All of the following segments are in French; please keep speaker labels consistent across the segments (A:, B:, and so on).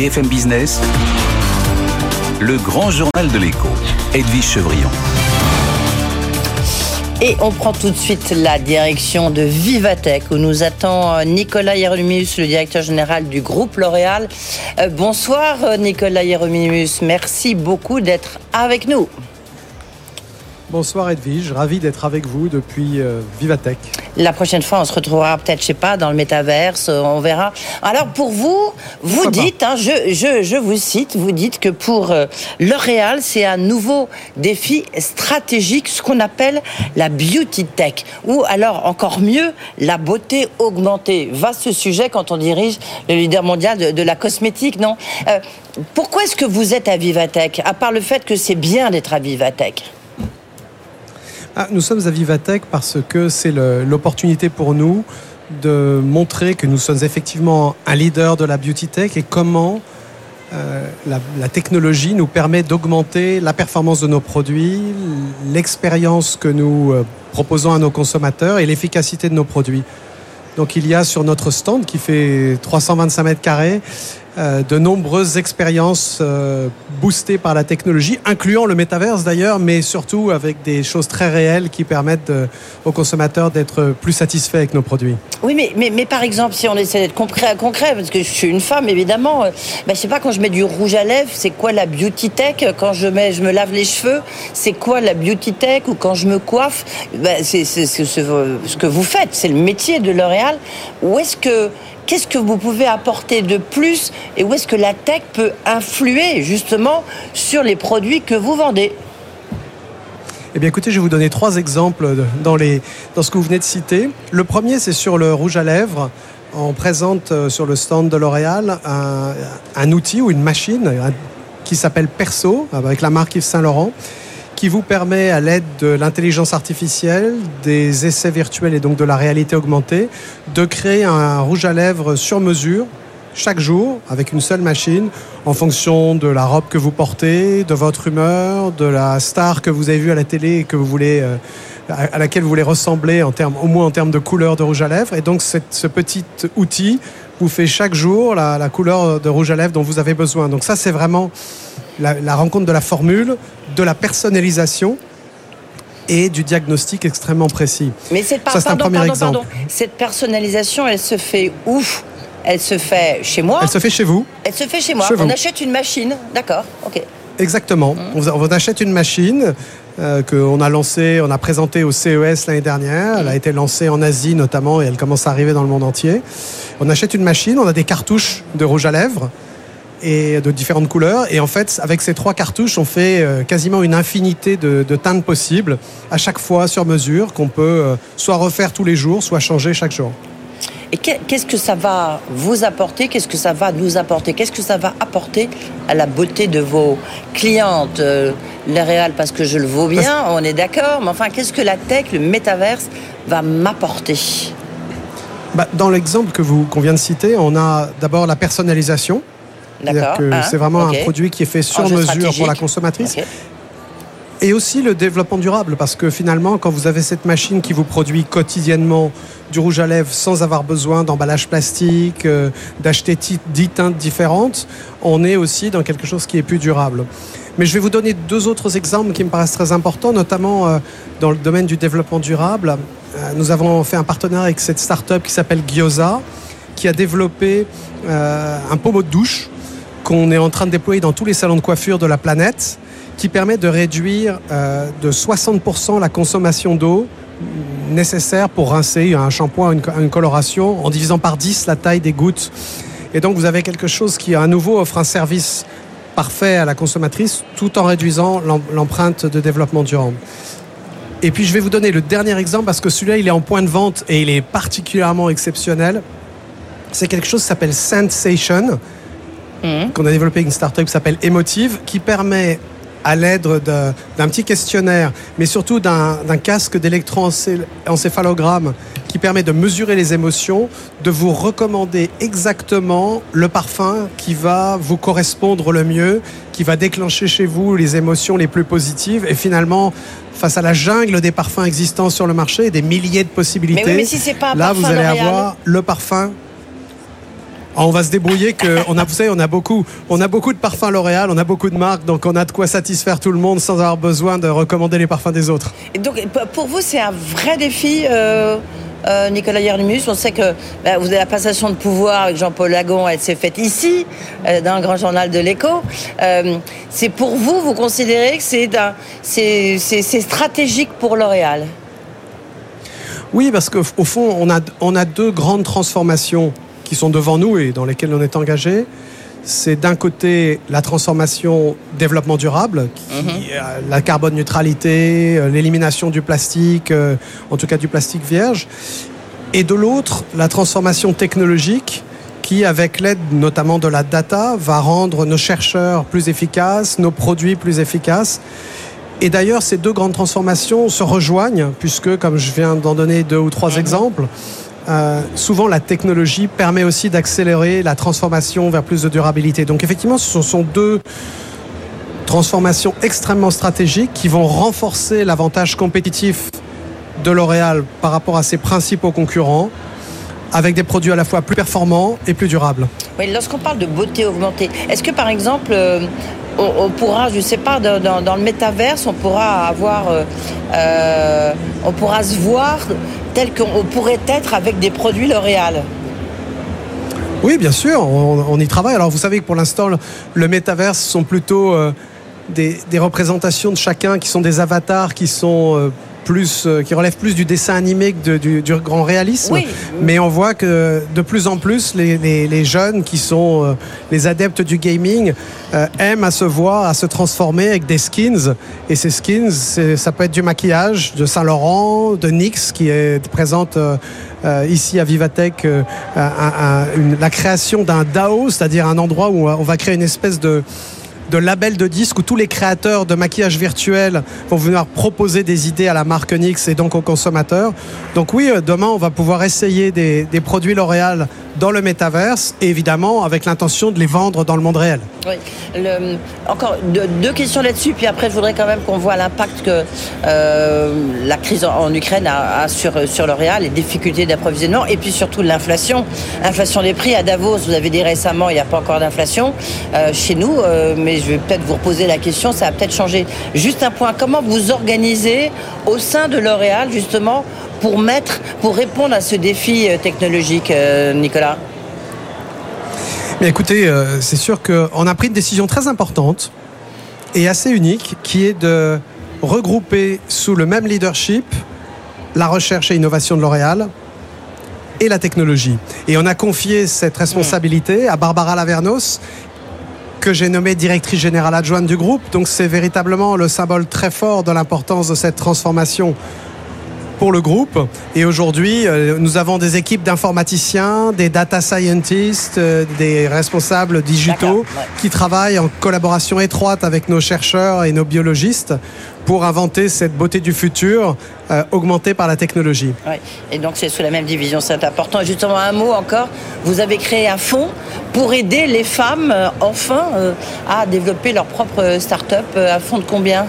A: BFM Business, le grand journal de l'écho, Edwige Chevrillon.
B: Et on prend tout de suite la direction de Vivatech où nous attend euh, Nicolas Hieronymus, le directeur général du groupe L'Oréal. Euh, bonsoir euh, Nicolas Hieronymus, merci beaucoup d'être avec nous.
C: Bonsoir Edwige, ravi d'être avec vous depuis euh, Vivatech.
B: La prochaine fois, on se retrouvera peut-être, je sais pas, dans le métaverse, euh, on verra. Alors pour vous, vous
C: Pourquoi
B: dites, hein, je, je, je vous cite, vous dites que pour euh, L'Oréal, c'est un nouveau défi stratégique, ce qu'on appelle la beauty tech, ou alors encore mieux, la beauté augmentée. Vaste sujet quand on dirige le leader mondial de, de la cosmétique, non? Euh, Pourquoi est-ce que vous êtes à Vivatech, à part le fait que c'est bien d'être à Vivatech?
C: Ah, nous sommes à Vivatech parce que c'est l'opportunité pour nous de montrer que nous sommes effectivement un leader de la beauty tech et comment euh, la, technologie nous permet d'augmenter la performance de nos produits, l'expérience que nous euh, proposons à nos consommateurs et l'efficacité de nos produits. Donc il y a sur notre stand qui fait 325 mètres carrés de nombreuses expériences euh, boostées par la technologie, incluant le métaverse d'ailleurs, mais surtout avec des choses très réelles qui permettent euh, aux consommateurs d'être plus satisfaits avec nos produits.
B: Oui, mais, mais, mais par exemple, si on essaie d'être concret, concret, parce que je suis une femme, évidemment, euh, ben, je sais pas, quand je mets du rouge à lèvres, c'est quoi la beauty tech? Quand je, mets, je me lave les cheveux, c'est quoi la beauty tech? Ou quand je me coiffe, ben, c'est c'est- c'est ce, ce que vous faites, c'est le métier de L'Oréal. Où est-ce que... Qu'est-ce que vous pouvez apporter de plus et où est-ce que la tech peut influer justement sur les produits que vous vendez?
C: Eh bien, écoutez, je vais vous donner trois exemples dans, les, dans ce que vous venez de citer. Le premier, c'est sur le rouge à lèvres. On présente euh, sur le stand de L'Oréal un, un outil ou une machine un- qui s'appelle Perso, avec la marque Yves Saint Laurent, qui vous permet, à l'aide de l'intelligence artificielle, des essais virtuels et donc de la réalité augmentée, de créer un rouge à lèvres sur mesure chaque jour avec une seule machine en fonction de la robe que vous portez, de votre humeur, de la star que vous avez vue à la télé et que vous voulez, euh, à laquelle vous voulez ressembler en termes, au moins en termes de couleur de rouge à lèvres. Et donc ce petit outil vous fait chaque jour la, couleur de rouge à lèvres dont vous avez besoin. Donc ça c'est vraiment la rencontre de la formule, de la personnalisation et du diagnostic extrêmement précis.
B: Mais cette, par-
C: Ça, c'est un
B: pardon,
C: premier
B: pardon,
C: exemple.
B: pardon. cette personnalisation, elle se fait où? Elle se fait chez moi
C: Elle se fait chez vous.
B: Elle se fait chez moi.
C: Chez
B: on
C: vous.
B: achète une machine, d'accord, ok.
C: Exactement. On, on achète une machine euh, qu'on a lancée, on a présentée au CES l'année dernière. Elle a été lancée en Asie notamment et elle commence à arriver dans le monde entier. On achète une machine, on a des cartouches de rouge à lèvres et de différentes couleurs. Et en fait, avec ces trois cartouches, on fait euh, quasiment une infinité de, de teintes possibles, à chaque fois sur mesure, qu'on peut euh, soit refaire tous les jours, soit changer chaque jour.
B: Et que- qu'est-ce que ça va vous apporter? Qu'est-ce que ça va nous apporter? Qu'est-ce que ça va apporter à la beauté de vos clientes euh, Les réals, parce que je le vaux bien, on est d'accord, mais enfin, qu'est-ce que la tech, le métaverse, va m'apporter?
C: Bah, dans l'exemple que vous qu'on vient de citer, on a d'abord la personnalisation.
B: D'accord hein,
C: c'est vraiment un produit qui est fait sur
B: Enjeu
C: mesure pour la consommatrice. Et aussi le développement durable, parce que finalement, quand vous avez cette machine qui vous produit quotidiennement du rouge à lèvres sans avoir besoin d'emballage plastique, euh, d'acheter ti- 10 teintes différentes, on est aussi dans quelque chose qui est plus durable. Mais je vais vous donner deux autres exemples qui me paraissent très importants, notamment euh, dans le domaine du développement durable. Euh, nous avons fait un partenariat avec cette start-up qui s'appelle Gyoza, qui a développé un pommeau de douche qu'on est en train de déployer dans tous les salons de coiffure de la planète, qui permet de réduire euh, de 60% la consommation d'eau nécessaire pour rincer un shampoing, une, une coloration, en divisant par 10 la taille des gouttes. Et donc vous avez quelque chose qui à nouveau offre un service parfait à la consommatrice tout en réduisant l'em- l'empreinte de développement durable. Et puis je vais vous donner le dernier exemple parce que celui-là, il est en point de vente et il est particulièrement exceptionnel. C'est quelque chose qui s'appelle Sensation,
B: Mhm.
C: qu'on a développé une startup qui s'appelle Emotive, qui permet à l'aide de- d'un petit questionnaire, mais surtout d'un casque d'électroencéphalogramme qui permet de mesurer les émotions, de vous recommander exactement le parfum qui va vous correspondre le mieux, qui va déclencher chez vous les émotions les plus positives. Et finalement, face à la jungle des parfums existants sur le marché des milliers de possibilités,
B: Mais oui, mais si c'est pas
C: là, vous allez avoir le parfum on va se débrouiller que on a, vous savez, on a beaucoup, on a beaucoup de parfums L'Oréal, on a beaucoup de marques, donc on a de quoi satisfaire tout le monde sans avoir besoin de recommander les parfums des autres.
B: Et donc, pour vous, c'est un vrai défi, euh, euh, Nicolas Yerlimus. On sait que bah, vous avez la passation de pouvoir avec Jean-Paul Lagon, elle s'est faite ici, euh, dans le grand journal de l'Écho. C'est pour vous, vous considérez que c'est d'un- c'est c'est- c'est stratégique pour L'Oréal?
C: Oui, parce qu'au au fond, on a, on a deux grandes transformations qui sont devant nous et dans lesquelles on est engagé. C'est d'un côté la transformation développement durable, qui, euh, la carbone neutralité, euh, l'élimination du plastique, euh, en tout cas du plastique vierge, et de l'autre la transformation technologique qui, avec l'aide notamment de la data, va rendre nos chercheurs plus efficaces, nos produits plus efficaces. Et d'ailleurs, ces deux grandes transformations se rejoignent, puisque, comme je viens d'en donner deux ou trois exemples, euh, souvent la technologie permet aussi d'accélérer la transformation vers plus de durabilité. Donc effectivement, ce sont deux transformations extrêmement stratégiques qui vont renforcer l'avantage compétitif de L'Oréal par rapport à ses principaux concurrents, avec des produits à la fois plus performants et plus durables.
B: Lorsqu'on parle de beauté augmentée, est-ce que par exemple, euh, on, pourra, je ne sais pas, dans, le métaverse, on pourra avoir, euh, euh, on pourra se voir tel qu'on on pourrait être avec des produits L'Oréal
C: Oui, bien sûr, on, y travaille. Alors vous savez que pour l'instant, le, le métaverse sont plutôt euh, des, représentations de chacun qui sont des avatars qui sont plus, euh, qui relèvent plus du dessin animé que de- du, du grand réalisme.
B: Oui.
C: Mais on voit que de plus en plus, les, les- les jeunes qui sont euh, les adeptes du gaming euh, aiment à se voir, à se transformer avec des skins. Et ces skins, ça peut être du maquillage de Saint-Laurent, de NYX qui est présente euh, euh, ici à Vivatech, euh, la création d'un DAO, c'est-à-dire un endroit où on va créer une espèce de de label de disque où tous les créateurs de maquillage virtuel vont venir proposer des idées à la marque NYX et donc aux consommateurs. Donc oui, euh, demain, on va pouvoir essayer des produits L'Oréal dans le métaverse et évidemment avec l'intention de les vendre dans le monde réel.
B: Oui. Encore deux, questions là-dessus, puis après je voudrais quand même qu'on voit l'impact que euh, la crise en, Ukraine a, sur, sur L'Oréal, les difficultés d'approvisionnement, et puis surtout l'inflation. Inflation des prix à Davos, vous avez dit récemment, il n'y a pas encore d'inflation euh, chez nous, euh, mais je vais peut-être vous reposer la question, ça a peut-être changé. Juste un point, comment vous organisez au sein de L'Oréal justement pour mettre, pour répondre à ce défi euh, technologique, euh, Nicolas
C: Mais écoutez, euh, c'est sûr qu'on a pris une décision très importante et assez unique qui est de regrouper sous le même leadership la recherche et innovation de L'Oréal et la technologie. Et on a confié cette responsabilité à Barbara Lavernos que j'ai nommée directrice générale adjointe du groupe. Donc c'est véritablement le symbole très fort de l'importance de cette transformation pour le groupe. Et aujourd'hui, euh, nous avons des équipes d'informaticiens, des data scientists, euh, des responsables digitaux
B: ouais.
C: qui travaillent en collaboration étroite avec nos chercheurs et nos biologistes pour inventer cette beauté du futur euh, augmentée par la technologie.
B: Oui, et donc c'est sous la même division, c'est important. Justement, un mot encore, vous avez créé un fonds pour aider les femmes, euh, enfin, euh, à développer leur propre start-up. Un fonds de combien?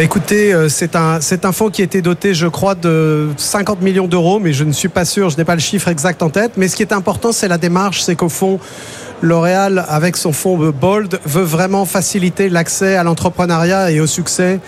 C: Écoutez, euh, c'est un, c'est un fonds qui été doté, je crois, de 50 millions d'euros, mais je ne suis pas sûr, je n'ai pas le chiffre exact en tête. Mais ce qui est important, c'est la démarche, c'est qu'au fond, L'Oréal, avec son fonds Bold, veut vraiment faciliter l'accès à l'entrepreneuriat et au succès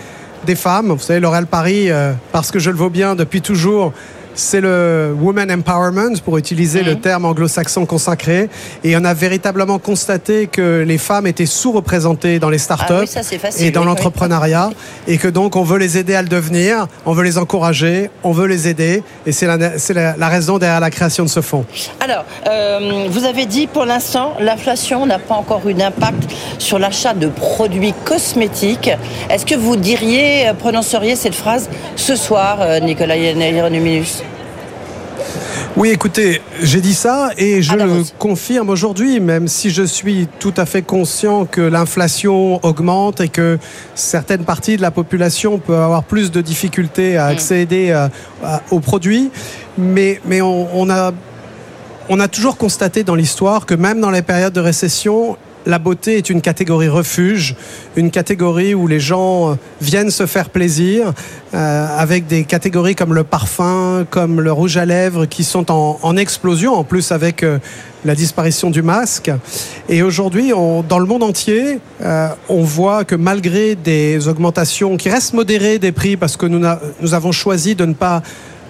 C: des femmes. Vous savez, L'Oréal Paris, euh, parce que je le vaux bien depuis toujours, c'est le woman empowerment, pour utiliser le terme anglo-saxon consacré. Et on a véritablement constaté que les femmes étaient sous-représentées dans les startups
B: Ah oui, ça, c'est facile,
C: et dans
B: oui,
C: l'entrepreneuriat. Et que donc, on veut les aider à le devenir, on veut les encourager, on veut les aider. Et c'est la, c'est la- la raison derrière la création de ce fonds.
B: Alors, euh, vous avez dit pour l'instant, l'inflation n'a pas encore eu d'impact sur l'achat de produits cosmétiques. Est-ce que vous diriez, euh, prononceriez cette phrase ce soir, euh, Nicolas Hieronymus
C: Oui, écoutez, j'ai dit ça et je
B: Ah,
C: le confirme aujourd'hui, même si je suis tout à fait conscient que l'inflation augmente et que certaines parties de la population peuvent avoir plus de difficultés à accéder à- à- aux produits. Mais, mais on, on a, on a toujours constaté dans l'histoire que même dans les périodes de récession, la beauté est une catégorie refuge, une catégorie où les gens viennent se faire plaisir, euh, avec des catégories comme le parfum, comme le rouge à lèvres, qui sont en, en explosion, en plus avec euh, la disparition du masque. Et aujourd'hui, dans le monde entier, euh, on voit que malgré des augmentations qui restent modérées des prix, parce que nous, nous avons choisi de ne pas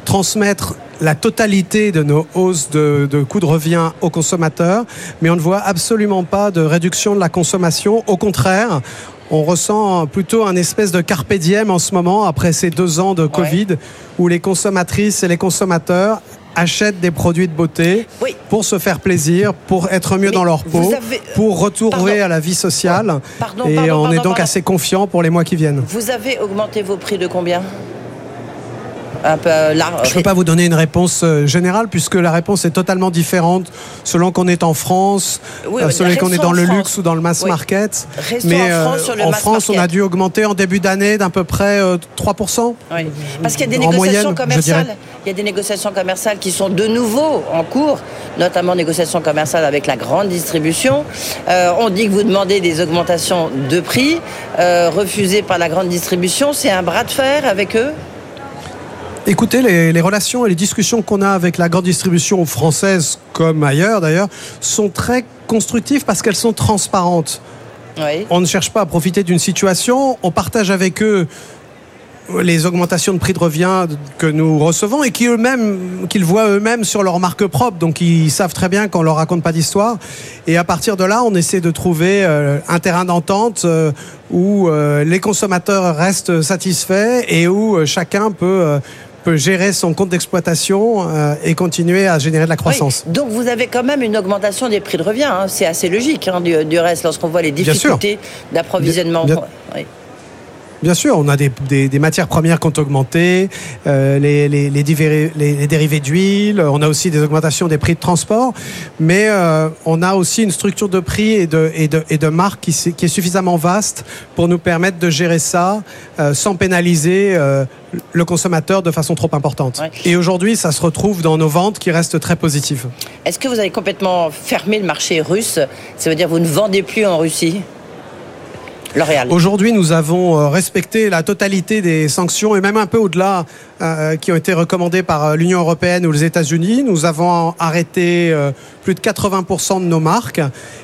C: transmettre la totalité de nos hausses de, de coûts de revient aux consommateurs, mais on ne voit absolument pas de réduction de la consommation. Au contraire, on ressent plutôt un espèce de carpe diem en ce moment, après ces deux ans de Covid, où les consommatrices et les consommateurs achètent des produits de beauté
B: Oui.
C: pour se faire plaisir, pour être mieux
B: Mais
C: dans leur peau,
B: avez-
C: pour retourner
B: Pardon.
C: à la vie sociale.
B: Pardon,
C: et on est donc assez confiant pour les mois qui viennent.
B: Vous avez augmenté vos prix de combien? Un peu euh.
C: Je ne peux pas vous donner une réponse euh, générale puisque la réponse est totalement différente selon qu'on est en France,
B: Oui,
C: euh, selon qu'on est dans le
B: France.
C: luxe ou dans le mass
B: Oui.
C: market.
B: Restons
C: Mais
B: en France
C: en on a dû augmenter en début d'année d'à peu près euh, 3%.
B: Oui. Parce qu'il y a des
C: En
B: négociations
C: moyenne,
B: commerciales. Il y a des négociations commerciales qui sont de nouveau en cours, notamment négociations commerciales avec la grande distribution. Euh, on dit que vous demandez des augmentations de prix euh, refusées par la grande distribution. C'est un bras de fer avec eux?
C: Écoutez, les, les relations et les discussions qu'on a avec la grande distribution française, comme ailleurs d'ailleurs, sont très constructives parce qu'elles sont transparentes.
B: Oui.
C: On ne cherche pas à profiter d'une situation, on partage avec eux les augmentations de prix de revient que nous recevons et qui eux-mêmes, qu'ils voient eux-mêmes sur leur marque propre. Donc ils savent très bien qu'on leur raconte pas d'histoire. Et à partir de là, on essaie de trouver euh, un terrain d'entente euh, où euh, les consommateurs restent satisfaits et où chacun peut peut gérer son compte d'exploitation euh, et continuer à générer de la croissance.
B: Oui. Donc vous avez quand même une augmentation des prix de revient. hein. C'est assez logique hein, du, du reste lorsqu'on voit les difficultés d'approvisionnement.
C: Bien-. Bien sûr, on a des, des- des matières premières qui ont augmenté, euh, les, les- les divé- les- les dérivés d'huile, on a aussi des augmentations des prix de transport, mais euh, on a aussi une structure de prix et de, et de, et de marque qui, est suffisamment vaste pour nous permettre de gérer ça euh, sans pénaliser le consommateur de façon trop importante.
B: Ouais.
C: Et aujourd'hui, ça se retrouve dans nos ventes qui restent très positives.
B: Est-ce que vous avez complètement fermé le marché russe? Ça veut dire que vous ne vendez plus en Russie?
C: Aujourd'hui, nous avons euh, respecté la totalité des sanctions et même un peu au-delà euh, qui ont été recommandées par euh, l'Union européenne ou les États-Unis. Nous avons arrêté euh, plus de 80% de nos marques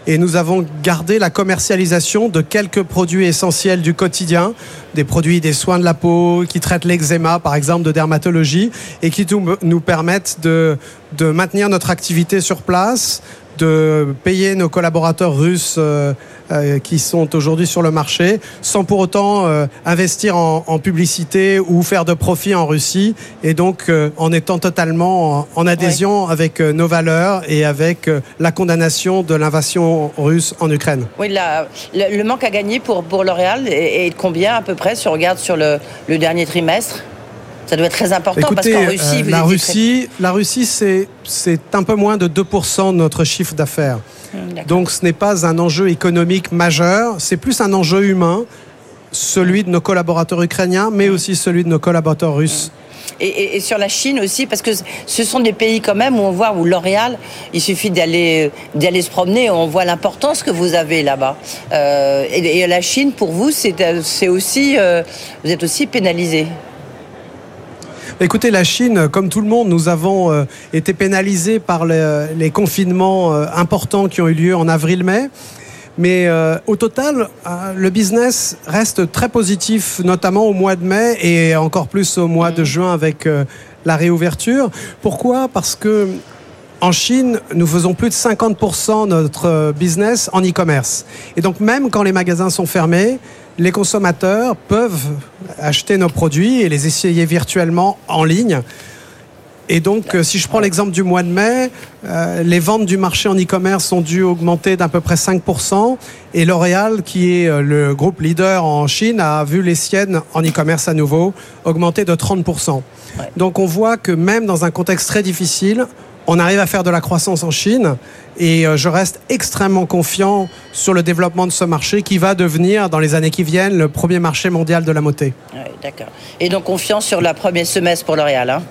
C: et nous avons gardé la commercialisation de quelques produits essentiels du quotidien, des produits des soins de la peau qui traitent l'eczéma, par exemple, de dermatologie et qui nous, permettent de maintenir notre activité sur place, de payer nos collaborateurs russes euh, euh, qui sont aujourd'hui sur le marché, sans pour autant euh, investir en, en publicité ou faire de profit en Russie, et donc en étant totalement en, en adhésion avec nos valeurs et avec la condamnation de l'invasion russe en Ukraine.
B: Oui, la- le, le manque à gagner pour, pour L'Oréal est, est de combien à peu près si on regarde sur le, le dernier trimestre? Ça doit être très important
C: Écoutez,
B: parce qu'en Russie,
C: euh,
B: vous
C: la, Russie, la Russie, c'est c'est un peu moins de 2% de notre chiffre d'affaires.
B: d'accord.
C: Donc ce n'est pas un enjeu économique majeur, c'est plus un enjeu humain, celui de nos collaborateurs ukrainiens, mais aussi celui de nos collaborateurs russes.
B: Et, et- et sur la Chine aussi, parce que ce sont des pays quand même où on voit où L'Oréal, il suffit d'aller d'y aller se promener, on voit l'importance que vous avez là-bas. Euh, et, et la Chine, pour vous, c'est euh, c'est aussi, euh, vous êtes aussi pénalisé.
C: Écoutez, la Chine, comme tout le monde, nous avons euh, été pénalisés par les, les confinements euh, importants qui ont eu lieu en avril-mai. Mais euh, au total, le business reste très positif, notamment au mois de mai et encore plus au mois de juin avec la réouverture. Pourquoi? Parce que en Chine, nous faisons plus de 50% de notre business en e-commerce. Et donc même quand les magasins sont fermés, les consommateurs peuvent acheter nos produits et les essayer virtuellement en ligne. Et donc, euh, si je prends l'exemple du mois de mai, euh, les ventes du marché en e-commerce ont dû augmenter d'à peu près 5%. Et L'Oréal, qui est euh, le groupe leader en Chine, a vu les siennes en e-commerce à nouveau augmenter de 30%. Donc, on voit que même dans un contexte très difficile, on arrive à faire de la croissance en Chine et je reste extrêmement confiant sur le développement de ce marché qui va devenir, dans les années qui viennent, le premier marché mondial de la.
B: Oui, d'accord. Et donc confiance sur le premier semestre pour L'Oréal. Hein?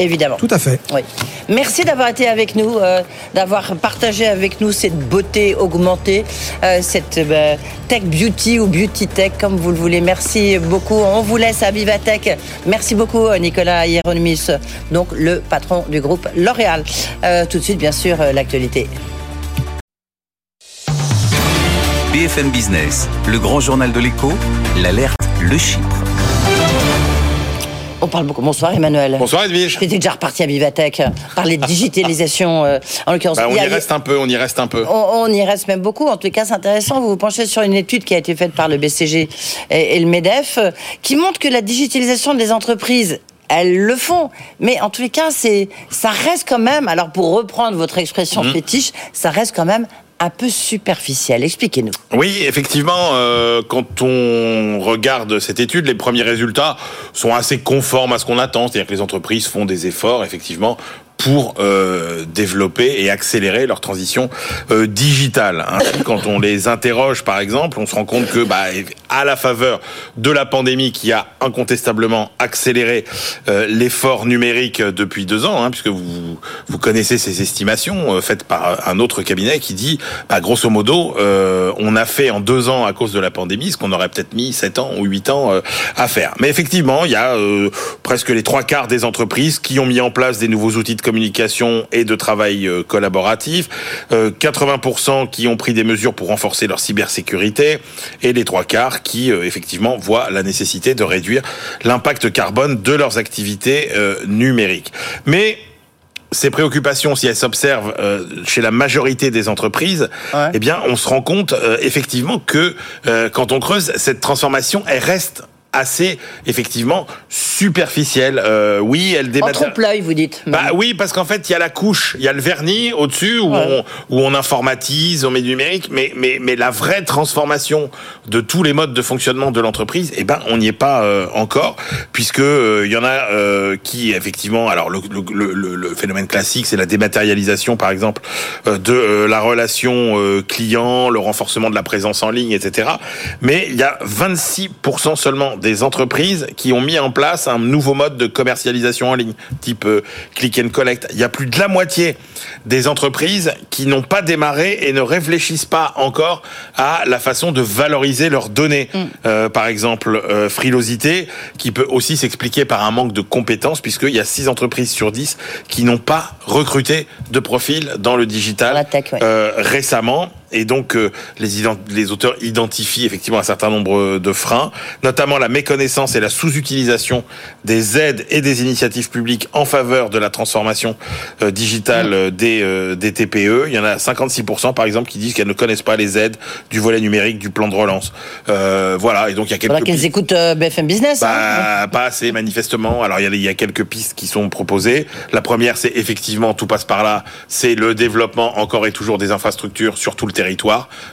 B: Évidemment.
C: Tout à fait.
B: Oui. Merci d'avoir été avec nous, euh, d'avoir partagé avec nous cette beauté augmentée, euh, cette euh, tech beauty ou beauty tech, comme vous le voulez. Merci beaucoup. On vous laisse à Vivatech. Merci beaucoup, Nicolas Hieronymus, donc le patron du groupe L'Oréal. tout de suite, bien sûr, l'actualité.
A: BFM Business, le grand journal de l'écho, l'alerte, le Chypre.
B: On parle beaucoup. Bonsoir Emmanuel.
D: Bonsoir Edwige.
B: J'étais déjà reparti à Vivatech, parler de digitalisation euh, en l'occurrence.
D: Bah, on y, reste un peu, on y reste un peu.
B: On, y reste même beaucoup. En tout cas, c'est intéressant. Vous vous penchez sur une étude qui a été faite par le BCG et, le MEDEF, qui montre que la digitalisation des entreprises elles le font. Mais en tous les cas, c'est, ça reste quand même, alors pour reprendre votre expression mmh. fétiche, ça reste quand même un peu superficiel. Expliquez-nous.
D: Oui, effectivement, euh, quand on regarde cette étude, les premiers résultats sont assez conformes à ce qu'on attend. C'est-à-dire que les entreprises font des efforts, effectivement, pour euh, développer et accélérer leur transition euh, digitale. Ainsi, quand on les interroge, par exemple, on se rend compte que, bah, à la faveur de la pandémie qui a incontestablement accéléré euh, l'effort numérique depuis deux ans, hein, puisque vous vous connaissez ces estimations euh, faites par un autre cabinet qui dit, bah, grosso modo, euh, on a fait en deux ans à cause de la pandémie ce qu'on aurait peut-être mis sept ans ou huit ans à faire. Mais effectivement, il y a presque les trois quarts des entreprises qui ont mis en place des nouveaux outils de communication et de travail euh, collaboratif, 80% euh, qui ont pris des mesures pour renforcer leur cybersécurité et les trois quarts qui euh, effectivement voient la nécessité de réduire l'impact carbone de leurs activités numériques. Mais ces préoccupations, si elles s'observent chez la majorité des entreprises, eh bien, on se rend compte effectivement que quand on creuse cette transformation, elle reste assez effectivement superficielle. Euh, oui, elle
B: dématérialise. En trompe-l'œil, vous dites.
D: Bah oui, parce qu'en fait, il y a la couche, il y a le vernis au-dessus où, on, où on informatise, on met du numérique, mais mais mais la vraie transformation de tous les modes de fonctionnement de l'entreprise, eh ben on n'y est pas euh, encore, puisque euh, il y en a euh, qui effectivement, alors le, le, le, le phénomène classique, c'est la dématérialisation, par exemple, de la relation client, le renforcement de la présence en ligne, etc. Mais il y a 26% seulement des entreprises qui ont mis en place un nouveau mode de commercialisation en ligne, type euh, click and collect. Il y a plus de la moitié des entreprises qui n'ont pas démarré et ne réfléchissent pas encore à la façon de valoriser leurs données. Mm. Euh, par exemple, euh, frilosité, qui peut aussi s'expliquer par un manque de compétences, puisqu'il y a 6 entreprises sur 10 qui n'ont pas recruté de profil dans le digital récemment. Et donc, euh, les, les auteurs identifient effectivement un certain nombre de freins, notamment la méconnaissance et la sous-utilisation des aides et des initiatives publiques en faveur de la transformation euh, digitale mmh. des, euh, des TPE. Il y en a 56% par exemple qui disent qu'elles ne connaissent pas les aides du volet numérique du plan de relance. voilà, et donc il y a quelques... Voilà
B: qu'elles écoutent BFM Business.
D: Bah, hein. Pas assez manifestement. Alors il y, a, il y a quelques pistes qui sont proposées. La première, c'est effectivement, tout passe par là, c'est le développement encore et toujours des infrastructures sur tout le territoire,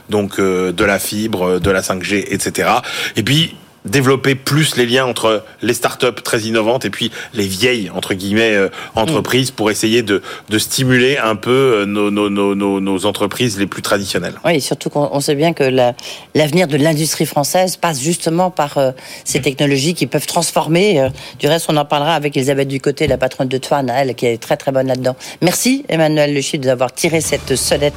D: donc euh, de la fibre, de la 5G, etc. Et puis développer plus les liens entre les startups très innovantes et puis les vieilles entre guillemets euh, entreprises pour essayer de, stimuler un peu euh, nos, entreprises les plus traditionnelles.
B: Oui, surtout qu'on sait bien que l'avenir de l'industrie française passe justement par euh, ces technologies qui peuvent transformer. du reste, on en parlera avec Elisabeth Ducoté, la patronne de Toine, elle qui est très très bonne là-dedans. Merci Emmanuel Le d'avoir tiré cette sonnette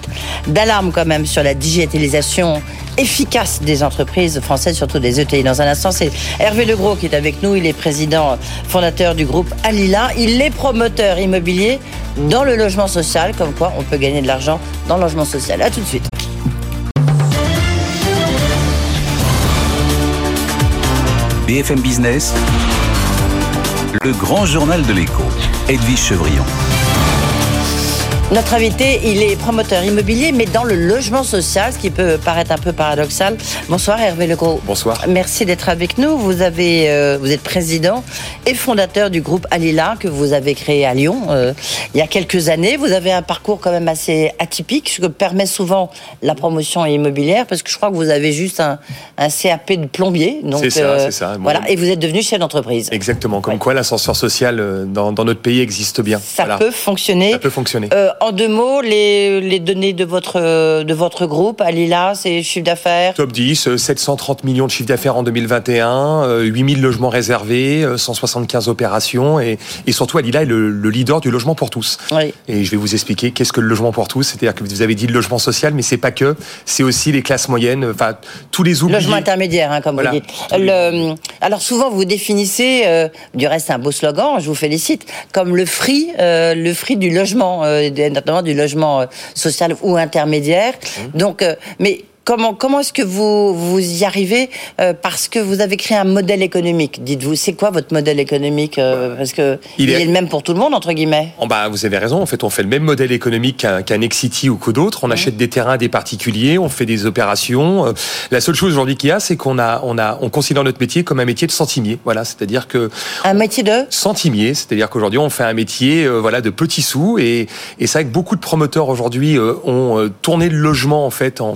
B: d'alarme quand même sur la digitalisation efficace des entreprises françaises, surtout des ETI. Dans un c'est Hervé Legros qui est avec nous. Il est président fondateur du groupe Alila. Il est promoteur immobilier dans le logement social, comme quoi on peut gagner de l'argent dans le logement social. À tout de suite.
A: BFM Business, le grand journal de l'écho, Edwige Chevrillon.
B: Notre invité, il est promoteur immobilier, mais dans le logement social, ce qui peut paraître un peu paradoxal. Bonsoir Hervé Legros.
E: Bonsoir.
B: Merci d'être avec nous. Vous avez, euh, vous êtes président et fondateur du groupe Alila que vous avez créé à Lyon euh, il y a quelques années. Vous avez un parcours quand même assez atypique, ce que permet souvent la promotion immobilière, parce que je crois que vous avez juste un, un CAP de plombier.
E: C'est ça,
B: euh,
E: c'est ça. Bon.
B: Voilà, et vous êtes devenu chef d'entreprise.
E: Exactement. Comme
B: Ouais.
E: quoi l'ascenseur social euh, dans, dans notre pays existe bien.
B: Ça
E: Voilà.
B: peut fonctionner.
E: Ça peut fonctionner.
B: Euh, en deux mots, les, les données de votre, euh, de votre groupe, Alila, c'est chiffre d'affaires
E: Top 10, euh, 730 millions de chiffre d'affaires en 2021, euh, 8000 logements réservés, euh, 175 opérations et, et surtout Alila est le, le leader du logement pour tous.
B: Oui.
E: Et je vais vous expliquer qu'est-ce que le logement pour tous. C'est-à-dire que vous avez dit le logement social, mais c'est pas que. C'est aussi les classes moyennes, enfin tous les oubliés.
B: Logement intermédiaire, hein, comme
E: Voilà.
B: vous dites. Le- alors souvent, vous définissez, euh, du reste, c'est un beau slogan, je vous félicite, comme le free, euh, le free du logement, euh, notamment du logement euh, social ou intermédiaire.
E: Mmh.
B: Donc, euh, mais comment comment est-ce que vous vous y arrivez euh, Parce que vous avez créé un modèle économique. Dites-vous, c'est quoi votre modèle économique euh, Parce que
E: Il
B: il
E: est-
B: est... le même pour tout le monde entre guillemets.
E: Oh bah, vous avez raison. En fait, on fait le même modèle économique qu'un qu'un Nexity ou que d'autres. On achète des terrains à des particuliers, on fait des opérations. Euh, La seule chose aujourd'hui qu'il y a, c'est qu'on a, on a, on considère notre métier comme un métier de centimier. Voilà, c'est-à-dire que
B: Un métier de
E: centimier, c'est-à-dire qu'aujourd'hui on fait un métier, euh, voilà, de petits sous. Et, et c'est vrai que beaucoup de promoteurs aujourd'hui euh, ont euh, tourné le logement en fait en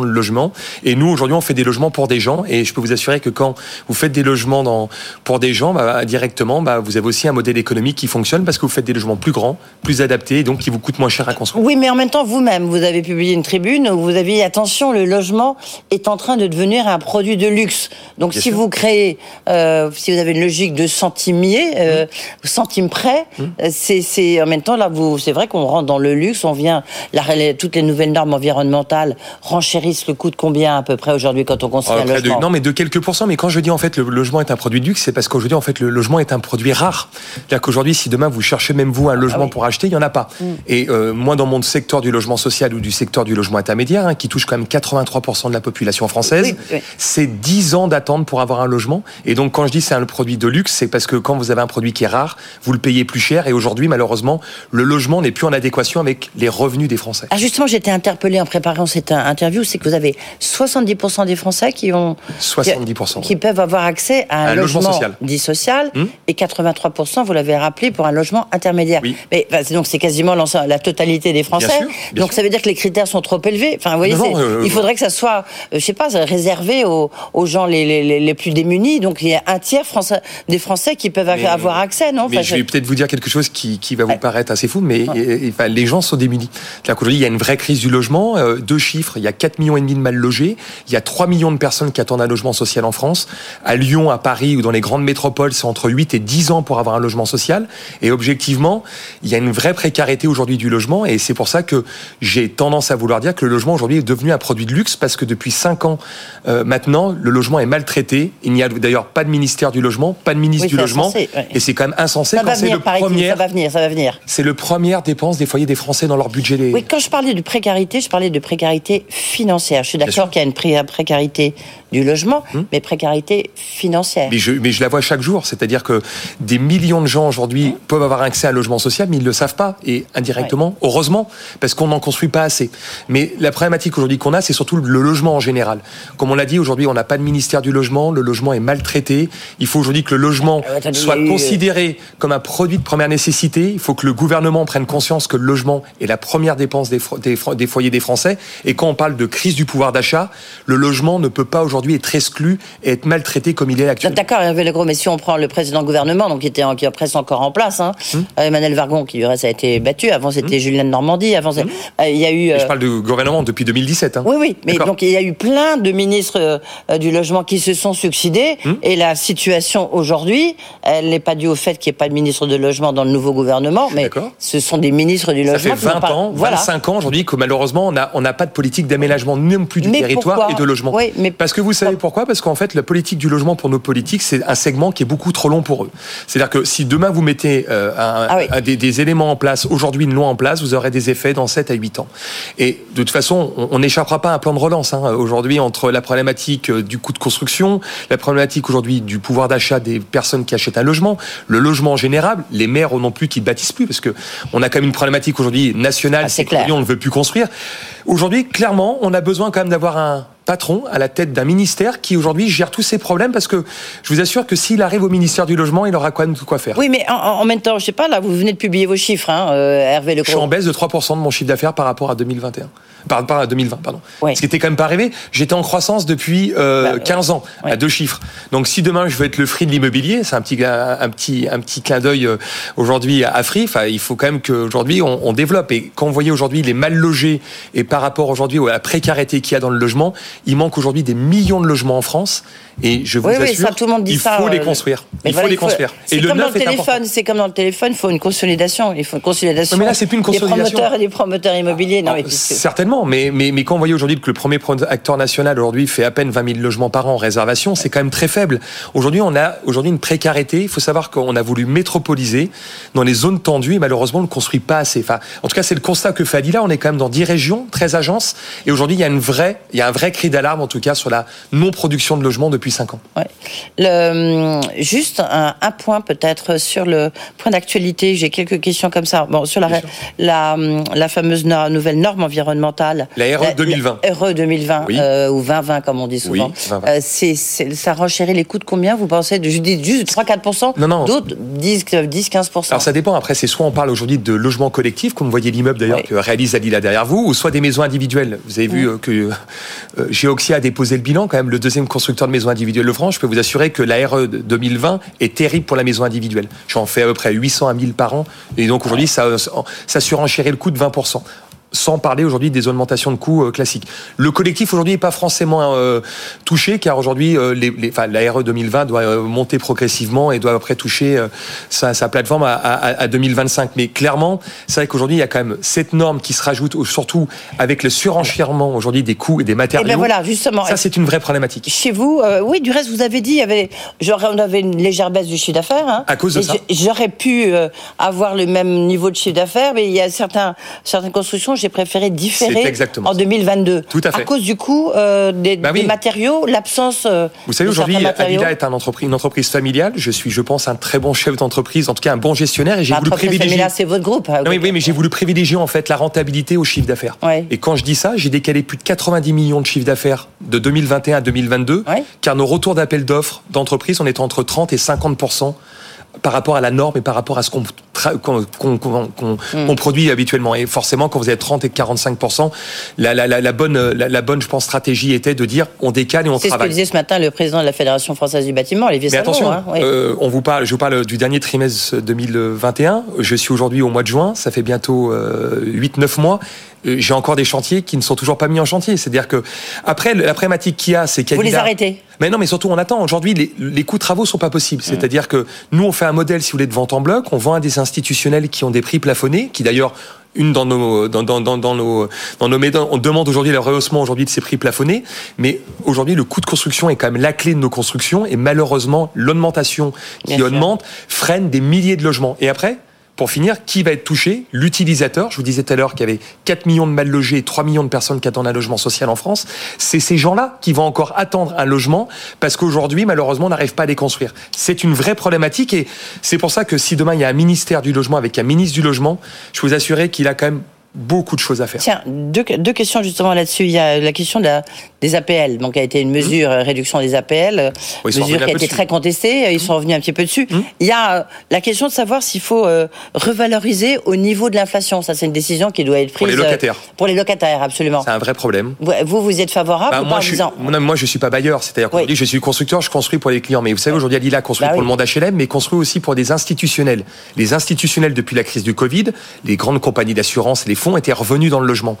E: de logement. Et nous aujourd'hui on fait des logements pour des gens. Et je peux vous assurer que quand vous faites des logements dans, pour des gens, bah, directement, bah, vous avez aussi un modèle économique qui fonctionne parce que vous faites des logements plus grands, plus adaptés, et donc qui vous coûtent moins cher à construire.
B: Oui, mais en même temps, vous-même, vous avez publié une tribune où vous avez dit attention, le logement est en train de devenir un produit de luxe. Donc,
E: Bien
B: si
E: sûr.
B: vous créez, euh, si vous avez une logique de centimier, euh,
E: Mmh.
B: centime près, euh, c'est, en même temps là, vous, c'est vrai qu'on rentre dans le luxe, on vient, la, toutes les nouvelles normes environnementales renchérissent le coût de combien à peu près aujourd'hui quand on construit
E: Euh,
B: un
E: de-
B: logement
E: non, mais de quelques pourcents. Mais quand je dis en fait le logement est un produit de luxe, c'est parce qu'aujourd'hui en fait le logement est un produit rare. C'est-à-dire qu'aujourd'hui, si demain vous cherchez même vous un logement
B: Ah oui.
E: pour acheter, il y en a pas. Et euh, moi, dans mon secteur du logement social ou du secteur du logement intermédiaire, hein, qui touche quand même 83% de la population française,
B: Oui, oui.
E: c'est 10 ans d'attente pour avoir un logement. Et donc quand je dis c'est un produit de luxe, c'est parce que quand vous avez un produit qui est rare, vous le payez plus cher. Et aujourd'hui, malheureusement, le logement n'est plus en adéquation avec les revenus des Français.
B: Ah justement, j'étais interpellée en préparant cette euh, interview, c'est que vous avez 70% des Français qui ont
E: 70%.
B: qui peuvent avoir accès à un,
E: Un logement social.
B: dit social
E: Hmm.
B: et 83%, vous l'avez rappelé, pour un logement intermédiaire.
E: Oui.
B: Mais donc c'est quasiment la totalité des Français.
E: sûr, bien
B: donc
E: sûr.
B: ça veut dire que les critères sont trop élevés. Enfin, vous voyez,
E: Non,
B: c'est-
E: non, euh,
B: il faudrait que ça soit, euh, je sais pas, réservé aux, aux gens les, les, les- plus démunis. Donc il y a un tiers français, des Français qui peuvent
E: Mais-
B: avoir accès, non?
E: Mais
B: Enfin,
E: je vais peut-être vous dire quelque chose qui, qui va vous
B: Ouais.
E: paraître assez fou, mais enfin, les gens sont démunis. C'est-à-dire qu'aujourd'hui, il y a une vraie crise du logement. euh, deux chiffres, il y a 4 millions et demi de mal logés. Il y a 3 millions de personnes qui attendent un logement social en France. À Lyon, à Paris ou dans les grandes métropoles, c'est entre 8 et 10 ans pour avoir un logement social. Et objectivement, il y a une vraie précarité aujourd'hui du logement. Et c'est pour ça que j'ai tendance à vouloir dire que le logement aujourd'hui est devenu un produit de luxe parce que depuis 5 ans euh, maintenant, le logement est maltraité. Il n'y a d'ailleurs pas de ministère du logement, pas de ministre
B: Oui,
E: du logement.
B: insensé, ouais.
E: Et c'est quand même insensé
B: ça
E: quand
B: va
E: c'est le premier,
B: ça va venir, ça va venir.
E: c'est le première dépense des foyers des Français dans leur budget.
B: Oui, quand je parlais de précarité, je parlais de précarité financière. Je suis d'accord qu'il y a une pré- précarité du logement, mais précarité financière.
E: Mais je, mais je la vois chaque jour, c'est-à-dire que des millions de gens aujourd'hui peuvent avoir accès à un logement social, mais ils ne le savent pas, et indirectement, heureusement, parce qu'on n'en construit pas assez. Mais la problématique aujourd'hui qu'on a, c'est surtout le logement en général. Comme on l'a dit, aujourd'hui, on n'a pas de ministère du logement, le logement est maltraité. Il faut aujourd'hui que le logement
B: attendez,
E: soit
B: eu, euh,
E: considéré comme un produit de première nécessité. Il faut que le gouvernement prenne conscience que le logement est la première dépense des, des foyers des Français. Et quand on parle de crise du pouvoir d'achat, le logement ne peut pas aujourd'hui être exclu et être maltraité comme il est actuellement.
B: D'accord, Hervé Legros, mais si on prend le président du gouvernement, donc qui était en- qui est presque encore en place, hein,
E: Hmm.
B: euh, Emmanuel Vargon, qui du reste a été battu, avant c'était Julien de Normandie, avant c'est- euh, il y a eu...
E: Et
B: euh,
E: je parle de gouvernement depuis 2017. hein.
B: Oui, oui, mais donc il y a eu plein de ministres euh, du logement qui se sont succédés, et la situation aujourd'hui, elle n'est pas due au fait qu'il n'y ait pas de ministre de logement dans le nouveau gouvernement, mais ce sont des ministres du
E: Ça
B: logement
E: fait
B: qui n'ont
E: 20
B: pas-
E: ans,
B: voilà.
E: 25 ans aujourd'hui que malheureusement on n'a on n'a pas de politique d'aménagement. D'aménagement non plus du
B: Mais
E: territoire et de logement.
B: Oui, mais
E: Parce que vous savez pourquoi Parce qu'en fait, la politique du logement pour nos politiques, c'est un segment qui est beaucoup trop long pour eux. C'est-à-dire que si demain vous mettez euh, un-
B: Ah oui.
E: un- des, des éléments en place, aujourd'hui une loi en place, vous aurez des effets dans 7 à 8 ans. Et de toute façon, on n'échappera pas à un plan de relance. hein. Aujourd'hui, entre la problématique euh, du coût de construction, la problématique aujourd'hui du pouvoir d'achat des personnes qui achètent un logement, le logement en général, les maires non plus qui ne bâtissent plus, parce que on a quand même une problématique aujourd'hui nationale,
B: Ah, c'est
E: on ne veut plus construire. Aujourd'hui, clairement, on a besoin quand même d'avoir un patron à la tête d'un ministère qui aujourd'hui gère tous ces problèmes parce que je vous assure que s'il arrive au ministère du logement, il aura de quoi faire.
B: Oui, mais en, en même temps, je sais pas, là, vous venez de publier vos chiffres, hein, euh, Hervé
E: Je suis en baisse de 3% de mon chiffre d'affaires par rapport à 2021. Par rapport à 2020, pardon. Ce qui était quand même pas rêvé. J'étais en croissance depuis euh,
B: Bah,
E: 15 ans,
B: ouais.
E: à deux chiffres. Donc si demain je veux être le free de l'immobilier, c'est un petit, un, un petit, un petit clin d'œil euh, aujourd'hui à Free. Enfin, il faut quand même qu'aujourd'hui on, on développe. Et quand vous voyez aujourd'hui les mal logés et par rapport aujourd'hui à la précarité qu'il y a dans le logement, il manque aujourd'hui des millions de logements en France. Et je vous
B: Oui, oui,
E: assure,
B: ça, tout le monde dit
E: il
B: ça,
E: faut les
B: euh,
E: construire.
B: Mais
E: il
B: voilà,
E: faut les construire.
B: C'est
E: Et le
B: comme dans
E: neuf
B: le
E: est important.
B: téléphone, c'est comme dans le téléphone, il faut une consolidation. Il faut une consolidation.
E: Mais là, c'est plus une consolidation.
B: Des promoteurs et des promoteurs immobiliers. Non, mais c'est-
E: Certainement, mais, mais, mais quand vous voyez aujourd'hui que le premier acteur national aujourd'hui fait à peine 20 000 logements par an en réservation, c'est quand même très faible. Aujourd'hui, on a aujourd'hui une précarité. Il faut savoir qu'on a voulu métropoliser dans les zones tendues et malheureusement, on ne construit pas assez. Enfin, en tout cas, c'est le constat que fait Adila. On est quand même dans 10 régions, 13 agences, et aujourd'hui, il y a une vraie, il y a un vrai cri d'alarme en tout cas sur la non-production de logements depuis 5 ans.
B: Ouais. Le, juste un, un point peut-être sur le point d'actualité. J'ai quelques questions comme ça. Bon, sur la,
E: sûr.
B: la, la fameuse no- nouvelle norme environnementale.
E: La RE 2020.
B: La RE 2020
E: Oui.
B: euh, ou 2020 comme on dit souvent.
E: Oui, 2020.
B: Euh, ça renchérit les coûts de combien Vous pensez? Je dis juste 3-4%.
E: Non, non.
B: D'autres 10-15%.
E: Alors ça dépend. Après, c'est soit on parle aujourd'hui de logements collectifs, comme vous voyez l'immeuble d'ailleurs
B: Oui.
E: que réalise Adila derrière vous, ou soit des maisons individuelles. Vous avez vu euh, que euh, Geoxia a déposé le bilan, quand même le deuxième constructeur de maisons individuelles de France. Je peux vous assurer que la RE de 2020 est terrible pour la maison individuelle. J'en fais à peu près 800 à 1000 par an, et donc aujourd'hui ça, ça surenchérit le coût de 20% sans parler aujourd'hui des augmentations de coûts euh, classiques. Le collectif aujourd'hui n'est pas forcément euh, touché car aujourd'hui euh, les, les- enfin, la RE 2020 doit euh, monter progressivement et doit après toucher sa, sa plateforme à, à- à 2025. Mais clairement, c'est vrai qu'aujourd'hui il y a quand même cette norme qui se rajoute, surtout avec le surenchèrement aujourd'hui des coûts et des
B: Et
E: matériaux.
B: bien voilà, justement.
E: Ça c'est une vraie problématique.
B: Chez vous, oui, du reste, vous avez dit, il y avait, on avait une légère baisse du chiffre d'affaires. hein.
E: À cause de ça.
B: J'aurais pu avoir le même niveau de chiffre d'affaires, mais il y a certains, certaines constructions, j'ai préféré différer en
E: ça.
B: 2022.
E: Tout à fait.
B: À cause du coût euh, des,
E: Bah
B: des matériaux, l'absence. euh,
E: Vous savez, aujourd'hui. Adila est un entreprise, une entreprise familiale. Je suis, je pense, un très bon chef d'entreprise, en tout cas un bon gestionnaire, et j'ai voulu
B: L'entreprise
E: privilégier.
B: c'est votre groupe. hein,
E: Non, mais oui, mais j'ai voulu privilégier en fait la rentabilité au chiffre d'affaires.
B: Ouais.
E: Et quand je dis ça, j'ai décalé plus de 90 millions de chiffre d'affaires de 2021 à 2022,
B: Ouais.
E: car nos retours d'appel d'offres d'entreprise, on est entre 30 et 50% par rapport à la norme et par rapport à ce qu'on qu'on qu'on- produit habituellement. Et forcément, quand vous êtes 30 et 45 la, la, la, la bonne, la, bonne, je pense, stratégie était de dire on décale et on
B: C'est ce que
E: travaille.
B: disait ce matin le président de la Fédération française du bâtiment, Olivier
E: Mais attention,
B: hein, oui.
E: euh, on vous parle, je vous parle du dernier trimestre 2021. Je suis aujourd'hui au mois de juin, ça fait bientôt euh, 8-9 mois. Euh, J'ai encore des chantiers qui ne sont toujours pas mis en chantier. C'est-à-dire que après, la problématique qu'il y a, c'est qu'il y a
B: Vous les arrêtez
E: Mais non, mais surtout on attend. Aujourd'hui, les, les coûts de travaux sont pas possibles. C'est-à-dire que nous, on fait un modèle, si vous voulez, de vente en bloc. On vend à des institutionnels qui ont des prix plafonnés, qui d'ailleurs une dans nos dans, dans, dans, dans nos dans nos on demande aujourd'hui le rehaussement aujourd'hui de ces prix plafonnés, mais aujourd'hui le coût de construction est quand même la clé de nos constructions et malheureusement l'augmentation qui
B: Bien sûr.
E: augmente freine des milliers de logements. Et après pour finir, qui va être touché? L'utilisateur. Je vous disais tout à l'heure qu'il y avait 4 millions de mal logés et 3 millions de personnes qui attendent un logement social en France. C'est ces gens-là qui vont encore attendre un logement parce qu'aujourd'hui, malheureusement, on n'arrive pas à les construire. C'est une vraie problématique et c'est pour ça que si demain il y a un ministère du logement avec un ministre du logement, je vous assurer qu'il a quand même beaucoup de choses à faire.
B: Tiens, deux, deux questions justement là-dessus. Il y a la question de la- des APL, donc qui a été une mesure euh, réduction des APL, euh,
E: Mmh. Oui,
B: mesure qui a été
E: dessus. Mmh.
B: très contestée. euh, Ils sont revenus un petit peu dessus. Il y a la question de savoir s'il faut euh, revaloriser au niveau de l'inflation. Ça, c'est une décision qui doit être prise
E: Pour les
B: euh,
E: locataires.
B: pour les locataires, absolument.
E: C'est un vrai problème.
B: Vous, vous, êtes favorable
E: Bah,
B: ou
E: moi, je suis,
B: disant
E: non, moi, je suis pas bailleur. C'est-à-dire qu'aujourd'hui, je suis constructeur, je construis pour les clients. Mais vous savez, aujourd'hui, Alila construit
B: Bah
E: pour
B: oui.
E: le monde HLM, mais construit aussi pour des institutionnels. Les institutionnels, depuis la crise du Covid, les grandes compagnies d'assurance les fonds étaient revenus dans le logement.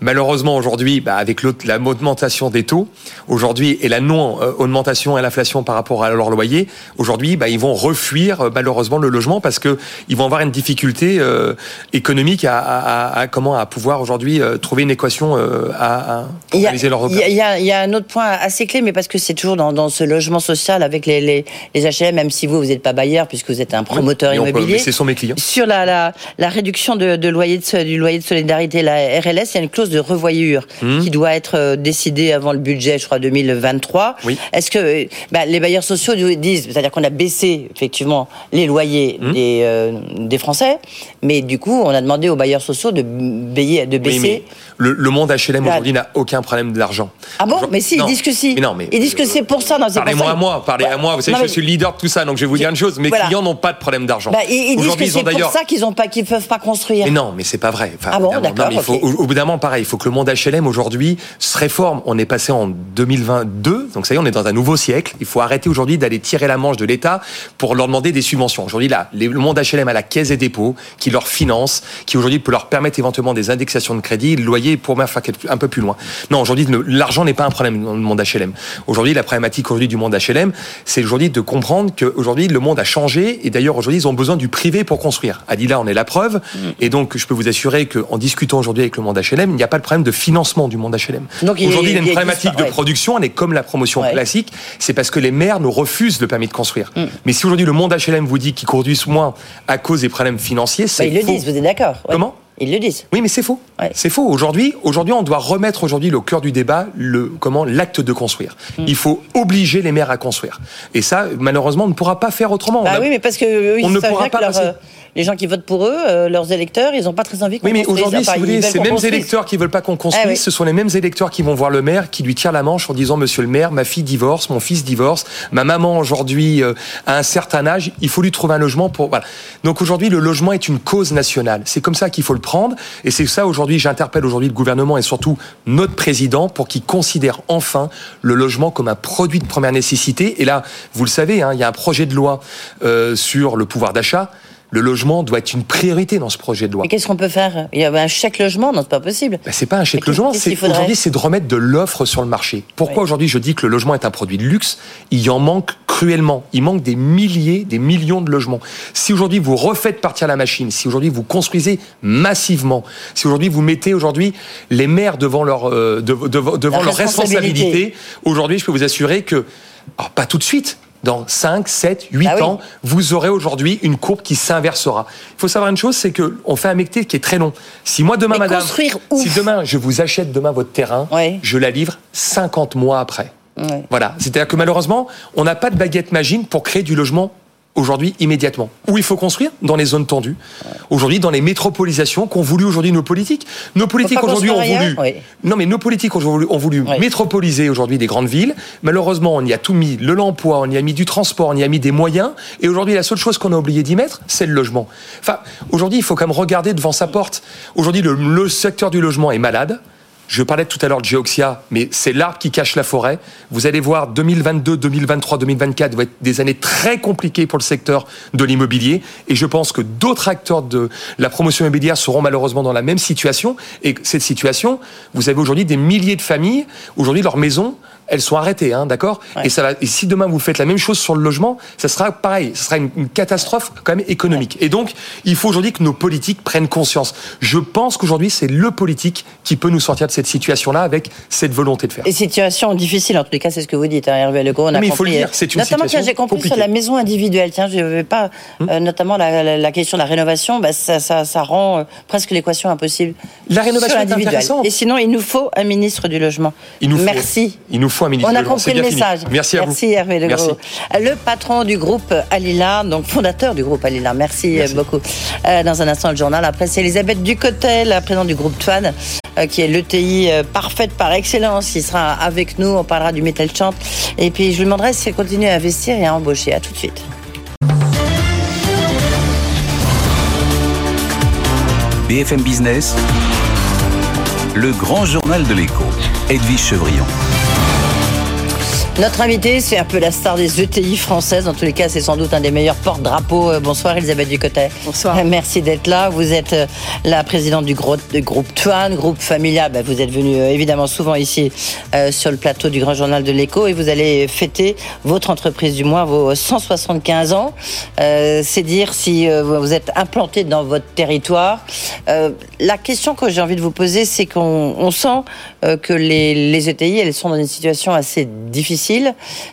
E: Malheureusement, aujourd'hui, bah, avec l'augmentation des taux, aujourd'hui, et la non-augmentation et l'inflation par rapport à leur loyer, aujourd'hui, bah, ils vont refuir euh, malheureusement le logement parce que ils vont avoir une difficulté euh, économique à, à, à, comment à pouvoir aujourd'hui euh, trouver une équation à, à réaliser leur
B: Il y, a, il y a un autre point assez clé, mais parce que c'est toujours dans, dans, ce logement social avec les, les, les HLM, même si vous, vous n'êtes pas bailleur puisque vous êtes un promoteur immobilier.
E: C'est sont mes clients.
B: Sur la, la, la réduction de, de loyer de, du loyer de solidarité, la RLS, il y a une clause de revoyure mmh. qui doit être décidée avant le budget, je crois, 2023.
E: Oui.
B: Est-ce que bah, les bailleurs sociaux disent, c'est-à-dire qu'on a baissé effectivement les loyers mmh. des, euh, des Français, mais du coup, on a demandé aux bailleurs sociaux de, bailler, de baisser. Oui,
E: le, le, monde HLM aujourd'hui n'a aucun problème de l'argent.
B: Ah bon Mais si, non. ils disent que si.
E: Mais non, mais
B: ils disent que c'est pour ça.
E: Parlez-moi à moi, parlez bah, à moi. Vous savez, non, je suis le leader de tout ça, donc je vais vous dire une chose. Mes voilà. clients n'ont pas de problème d'argent.
B: Bah, ils, ils disent que c'est pour ça qu'ils ne peuvent pas construire.
E: Mais non, mais c'est pas vrai.
B: Enfin, ah bon, d'accord.
E: Okay. Au, au bout d'un moment, pareil, il faut que le monde HLM aujourd'hui se réforme. On est passé en 2022, donc ça y est, on est dans un nouveau siècle. Il faut arrêter aujourd'hui d'aller tirer la manche de l'État pour leur demander des subventions. Aujourd'hui, là, le monde HLM a la caisse des dépôts qui leur finance, qui aujourd'hui peut leur permettre éventuellement des indexations de crédit, le loyer pour même faire un peu plus loin. Non, aujourd'hui, l'argent n'est pas un problème dans le monde HLM. Aujourd'hui, la problématique aujourd'hui du monde HLM, c'est aujourd'hui de comprendre qu'aujourd'hui, le monde a changé et d'ailleurs, aujourd'hui, ils ont besoin du privé pour construire. Adila en est la preuve. Mmh. Et donc, je peux vous assurer qu'en discutant aujourd'hui avec le monde HLM, il n'y a pas de problème de financement du monde HLM. Aujourd'hui, il y a une problématique de production, elle est comme la promotion ouais. classique, c'est parce que les maires nous refusent le permis de construire. Mmh. Mais si aujourd'hui le monde HLM vous dit qu'ils produisent moins à cause des problèmes financiers, c'est
B: bah, ils
E: faux.
B: le disent, vous êtes d'accord
E: ouais. Comment?
B: Ils le disent.
E: Oui, mais c'est faux. Ouais. C'est faux. Aujourd'hui, aujourd'hui, on doit remettre aujourd'hui le cœur du débat, le comment l'acte de construire. Mm. Il faut obliger les maires à construire. Et ça, malheureusement, on ne pourra pas faire autrement. On
B: oui, mais parce que eux,
E: on ne pourra pas.
B: Leur, euh, les gens qui votent pour eux, euh, leurs électeurs, ils n'ont pas très envie qu'on
E: Oui, mais aujourd'hui, si vous voulez, ces mêmes électeurs qui veulent pas qu'on construise, ah, oui. ce sont les mêmes électeurs qui vont voir le maire, qui lui tire la manche en disant Monsieur le maire, ma fille divorce, mon fils divorce, ma maman aujourd'hui euh, a un certain âge, il faut lui trouver un logement pour. Voilà. Donc aujourd'hui, le logement est une cause nationale. C'est comme ça qu'il faut le et c'est ça aujourd'hui. J'interpelle aujourd'hui le gouvernement et surtout notre président pour qu'il considère enfin le logement comme un produit de première nécessité. Et là, vous le savez, hein, il y a un projet de loi euh, sur le pouvoir d'achat le logement doit être une priorité dans ce projet de loi.
B: Et qu'est-ce qu'on peut faire? Il y avait un chèque logement, non, c'est pas possible.
E: Ben, c'est pas un chèque logement, c'est aujourd'hui c'est de remettre de l'offre sur le marché. Pourquoi oui. aujourd'hui je dis que le logement est un produit de luxe? Il y en manque cruellement. Il manque des milliers, des millions de logements. Si aujourd'hui vous refaites partir la machine, si aujourd'hui vous construisez massivement, si aujourd'hui vous mettez aujourd'hui les maires devant leur euh, de, de, devant leur responsabilité, responsabilité aujourd'hui je peux vous assurer que alors, pas tout de suite, dans 5, 7, 8 ah oui. ans, vous aurez aujourd'hui une courbe qui s'inversera. Il faut savoir une chose, c'est que on fait un métier qui est très long. Si moi demain,
B: Mais
E: madame, si demain je vous achète demain votre terrain,
B: oui.
E: je la livre 50 mois après. Oui. Voilà. C'est-à-dire que malheureusement, on n'a pas de baguette magique pour créer du logement aujourd'hui immédiatement. Où il faut construire? Dans les zones tendues. Aujourd'hui, dans les métropolisations qu'ont voulu aujourd'hui nos politiques. Nos politiques aujourd'hui ont voulu.
B: Oui.
E: Non, mais nos politiques ont voulu, ont voulu oui. métropoliser aujourd'hui des grandes villes. Malheureusement, on y a tout mis le l'emploi, on y a mis du transport, on y a mis des moyens. Et aujourd'hui, la seule chose qu'on a oublié d'y mettre, c'est le logement. Enfin, aujourd'hui, il faut quand même regarder devant sa porte. Aujourd'hui, le, le secteur du logement est malade. Je parlais tout à l'heure de Geoxia, mais c'est l'arbre qui cache la forêt. Vous allez voir 2022, 2023, 2024 vont être des années très compliquées pour le secteur de l'immobilier. Et je pense que d'autres acteurs de la promotion immobilière seront malheureusement dans la même situation. Et cette situation, vous avez aujourd'hui des milliers de familles. Aujourd'hui, leurs maisons elles sont arrêtées, hein, d'accord? Ouais. Et ça va. Et si demain vous faites la même chose sur le logement, ça sera pareil. Ça sera une, une catastrophe quand même économique. Ouais. Et donc, il faut aujourd'hui que nos politiques prennent conscience. Je pense qu'aujourd'hui, c'est le politique qui peut nous sortir de cette situation-là avec cette volonté de faire.
B: Et situation difficile, en tous les cas, c'est ce que vous dites, hein, Hervé Legault.
E: Mais il faut le dire, c'est une
B: notamment
E: situation
B: j'ai compris
E: compliquée.
B: sur la maison individuelle. Tiens, je ne vais pas, hum. euh, notamment la, la, la, question de la rénovation, bah, ça, ça, ça, rend euh, presque l'équation impossible.
E: La rénovation est intéressante.
B: Et sinon, il nous faut un ministre du logement.
E: Il nous
B: Merci.
E: Faut, il nous faut un ministre
B: On a compris le message.
E: Fini. Merci à
B: Merci
E: vous.
B: Hervé Legros. Le patron du groupe Alila, donc fondateur du groupe Alila. Merci, Merci. beaucoup. Euh, dans un instant, le journal. Après, c'est Elisabeth Ducotel, la présidente du groupe Twan, euh, qui est l'ETI euh, parfaite par excellence. Il sera avec nous. On parlera du Metal Chant. Et puis, je lui demanderai si elle continue à investir et à embaucher. À tout de suite.
A: BFM Business, le grand journal de l'écho. Edwige Chevrillon.
B: Notre invité, c'est un peu la star des ETI françaises. En tous les cas, c'est sans doute un des meilleurs porte-drapeaux. Euh, bonsoir, Elisabeth Ducotet.
F: Bonsoir.
B: Merci d'être là. Vous êtes euh, la présidente du groupe, du groupe Tuan, groupe familial. Ben, vous êtes venue euh, évidemment souvent ici sur le plateau du Grand Journal de l'Écho et vous allez fêter votre entreprise du mois, vos 175 ans. c'est dire si vous êtes implanté dans votre territoire. la question que j'ai envie de vous poser, c'est qu'on sent que les, les ETI, elles sont dans une situation assez difficile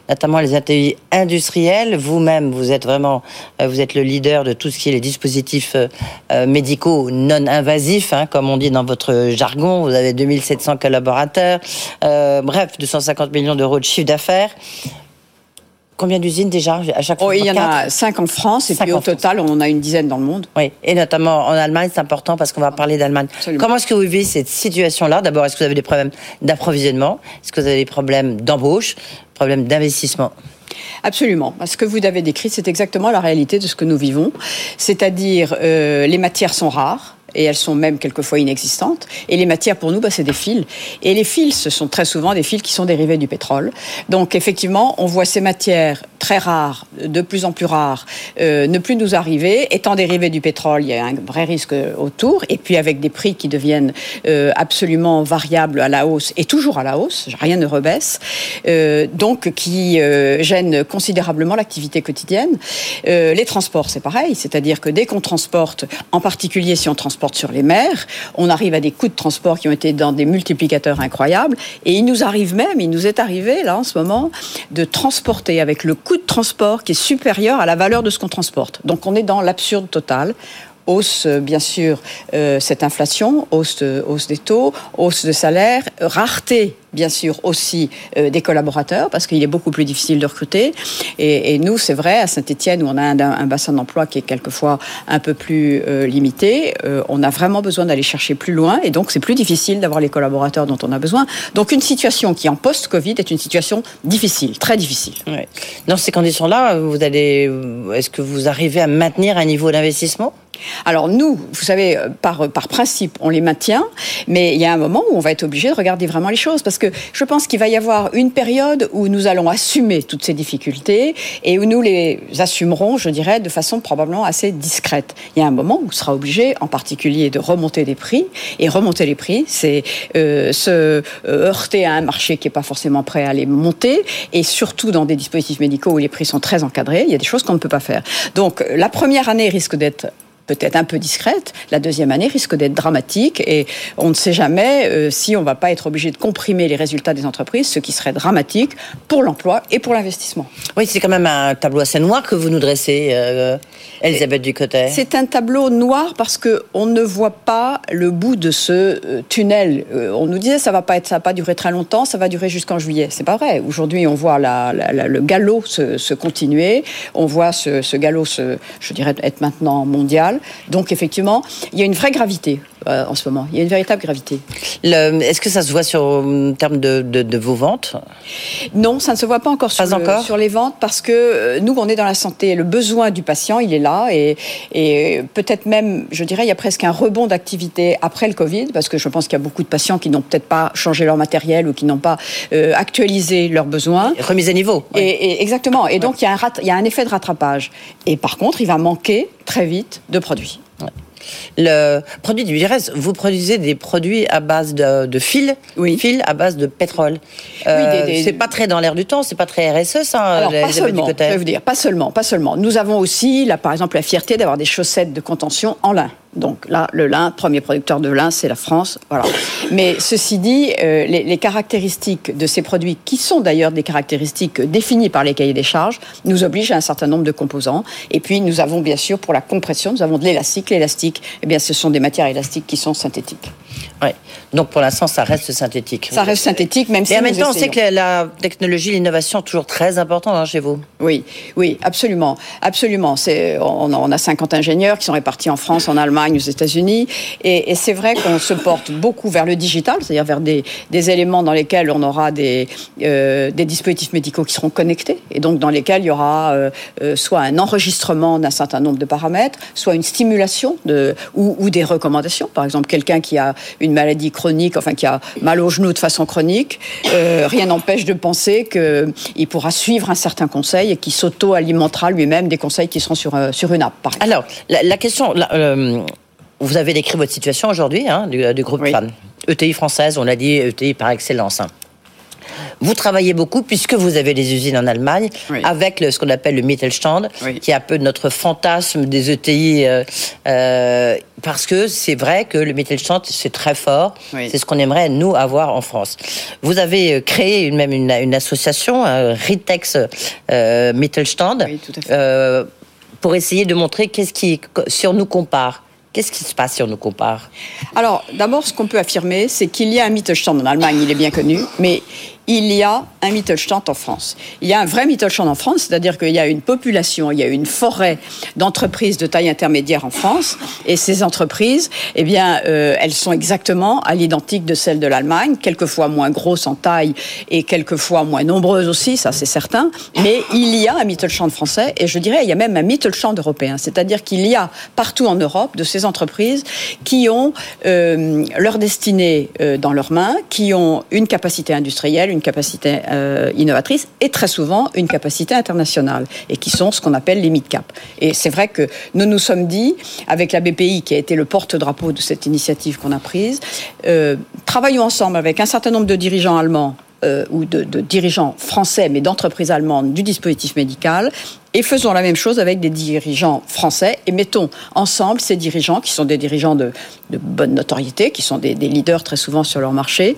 B: notamment les ateliers industriels. Vous-même, vous êtes vraiment, euh, vous êtes le leader de tout ce qui est les dispositifs euh, euh, médicaux non invasifs, hein, comme on dit dans votre jargon. Vous avez 2700 collaborateurs, bref, 250 millions d'euros de chiffre d'affaires. Combien d'usines déjà à chaque
F: fois oh, Il y en a cinq en France et puis au total, on en a une dizaine dans le monde.
B: Oui, et notamment en Allemagne, c'est important parce qu'on va parler d'Allemagne. Comment est-ce que vous vivez cette situation-là? D'abord, est-ce que vous avez des problèmes d'approvisionnement? Est-ce que vous avez des problèmes d'embauche? Problèmes d'investissement?
F: Absolument. Ce que vous avez décrit, c'est exactement la réalité de ce que nous vivons. C'est-à-dire, euh, les matières sont rares et elles sont même quelquefois inexistantes. Et les matières, pour nous, bah, c'est des fils. Et les fils, ce sont très souvent des fils qui sont dérivés du pétrole. Donc, effectivement, on voit ces matières très rares, de plus en plus rares, euh, ne plus nous arriver. Étant dérivées du pétrole, il y a un vrai risque autour. Et puis, avec des prix qui deviennent euh, absolument variables à la hausse, et toujours à la hausse, rien ne rebaisse, euh, donc qui gênent considérablement l'activité quotidienne. les transports, c'est pareil. C'est-à-dire que dès qu'on transporte, en particulier si on transporte sur les mers. On arrive à des coûts de transport qui ont été dans des multiplicateurs incroyables. Et il nous arrive même, il nous est arrivé là en ce moment, de transporter avec le coût de transport qui est supérieur à la valeur de ce qu'on transporte. Donc on est dans l'absurde total hausse, bien sûr, euh, cette inflation, hausse, hausse des taux, hausse de salaire, rareté bien sûr aussi euh, des collaborateurs parce qu'il est beaucoup plus difficile de recruter. Et, nous, c'est vrai, à Saint-Etienne, où on a un, bassin d'emploi qui est quelquefois un peu plus euh, limité, euh, on a vraiment besoin d'aller chercher plus loin et donc c'est plus difficile d'avoir les collaborateurs dont on a besoin. Donc une situation qui en post-Covid est une situation difficile, très difficile.
B: Dans ces conditions-là, vous allez, est-ce que vous arrivez à maintenir un niveau d'investissement?
F: Alors nous, vous savez, par, par principe, on les maintient, mais il y a un moment où on va être obligé de regarder vraiment les choses, parce que je pense qu'il va y avoir une période où nous allons assumer toutes ces difficultés et où nous les assumerons, je dirais, de façon probablement assez discrète. Il y a un moment où on sera obligé, en particulier, de remonter des prix. Et remonter les prix, c'est euh, se euh, heurter à un marché qui n'est pas forcément prêt à les monter, et surtout dans des dispositifs médicaux où les prix sont très encadrés, il y a des choses qu'on ne peut pas faire. Donc la première année risque d'être peut-être un peu discrète. La deuxième année risque d'être dramatique et on ne sait jamais euh, si on ne va pas être obligé de comprimer les résultats des entreprises, ce qui serait dramatique pour l'emploi et pour l'investissement.
B: Oui, c'est quand même un tableau assez noir que vous nous dressez, euh, Elisabeth Ducotet.
F: C'est un tableau noir parce que on ne voit pas le bout de ce euh, tunnel. on nous disait ça va pas être, ça va pas durer très longtemps, ça va durer jusqu'en juillet. C'est pas vrai. Aujourd'hui, on voit le galop se, continuer, on voit ce, ce galop se, je dirais, être maintenant mondial. Donc effectivement, il y a une vraie gravité euh, en ce moment. Il y a une véritable gravité.
B: Est-ce que ça se voit sur en termes de, vos ventes?
F: Non, ça ne se voit pas encore, sur, encore? sur les ventes parce que euh, nous, on est dans la santé. Le besoin du patient, il est là et, et peut-être même, je dirais, il y a presque un rebond d'activité après le Covid parce que je pense qu'il y a beaucoup de patients qui n'ont peut-être pas changé leur matériel ou qui n'ont pas euh, actualisé leurs besoins.
B: Remise à niveau.
F: Et, exactement. Et donc, il y, a un il y a un effet de rattrapage. Et par contre, il va manquer très vite de produits.
B: Le produit du IRS, vous produisez des produits à base de, de fil, oui. fil à base de pétrole. Euh, c'est pas très dans l'air du temps, c'est pas très RSE ça.
F: Alors, pas seulement, je vais vous dire, pas seulement, pas seulement. Nous avons aussi, là, par exemple, la fierté d'avoir des chaussettes de contention en lin. Donc là, le lin, premier producteur de lin, c'est la France. Voilà. Mais ceci dit, euh, les, caractéristiques de ces produits, qui sont d'ailleurs des caractéristiques définies par les cahiers des charges, nous obligent à un certain nombre de composants. Et puis, nous avons bien sûr, pour la compression, nous avons de l'élastique. L'élastique, eh bien, ce sont des matières élastiques qui sont synthétiques.
B: Ouais. Donc pour l'instant, ça reste synthétique.
F: Ça reste synthétique, même si.
B: Et en même temps, on sait que la technologie, l'innovation, toujours très importante hein, chez vous.
F: Oui, oui, absolument, absolument. C'est, on, on, a 50 ingénieurs qui sont répartis en France, en Allemagne, aux États-Unis, et, et c'est vrai qu'on se porte beaucoup vers le digital, c'est-à-dire vers des, des, éléments dans lesquels on aura des, euh, des dispositifs médicaux qui seront connectés, et donc dans lesquels il y aura euh, euh, soit un enregistrement d'un certain nombre de paramètres, soit une stimulation de, ou, ou des recommandations. Par exemple, quelqu'un qui a une maladie chronique, enfin qui a mal au genou de façon chronique, euh, rien n'empêche de penser qu'il pourra suivre un certain conseil et qu'il s'auto-alimentera lui-même des conseils qui seront sur, sur une app. Par
B: Alors, la, question, vous avez décrit votre situation aujourd'hui hein, du, groupe oui. ETI française, on l'a dit, ETI par excellence. Hein. Vous travaillez beaucoup puisque vous avez des usines en Allemagne avec ce qu'on appelle le Mittelstand, qui est un peu notre fantasme des ETI, euh, euh, parce que c'est vrai que le Mittelstand c'est très fort. C'est ce qu'on aimerait nous avoir en France. Vous avez euh, créé même une, association, Ritex Mittelstand, pour essayer de montrer qu'est-ce qui sur nous compare. Qu'est-ce qui se passe si on nous compare?
F: Alors, d'abord, ce qu'on peut affirmer, c'est qu'il y a un Mittelstand en Allemagne, il est bien connu, mais il y a un Mittelstand en France. Il y a un vrai Mittelstand en France, c'est-à-dire qu'il y a une population, il y a une forêt d'entreprises de taille intermédiaire en France, et ces entreprises, eh bien, euh, elles sont exactement à l'identique de celles de l'Allemagne, quelquefois moins grosses en taille et quelquefois moins nombreuses aussi, ça c'est certain, mais il y a un Mittelstand français, et je dirais il y a même un Mittelstand européen, c'est-à-dire qu'il y a partout en Europe de ces entreprises qui ont euh, leur destinée euh, dans leurs mains, qui ont une capacité industrielle, une capacité euh, innovatrice et très souvent une capacité internationale et qui sont ce qu'on appelle les mid-cap. Et c'est vrai que nous nous sommes dit, avec la BPI qui a été le porte-drapeau de cette initiative qu'on a prise, euh, travaillons ensemble avec un certain nombre de dirigeants allemands euh, ou de, de, dirigeants français, mais d'entreprises allemandes du dispositif médical, et faisons la même chose avec des dirigeants français et mettons ensemble ces dirigeants qui sont des dirigeants de, bonne notoriété, qui sont des, leaders très souvent sur leur marché.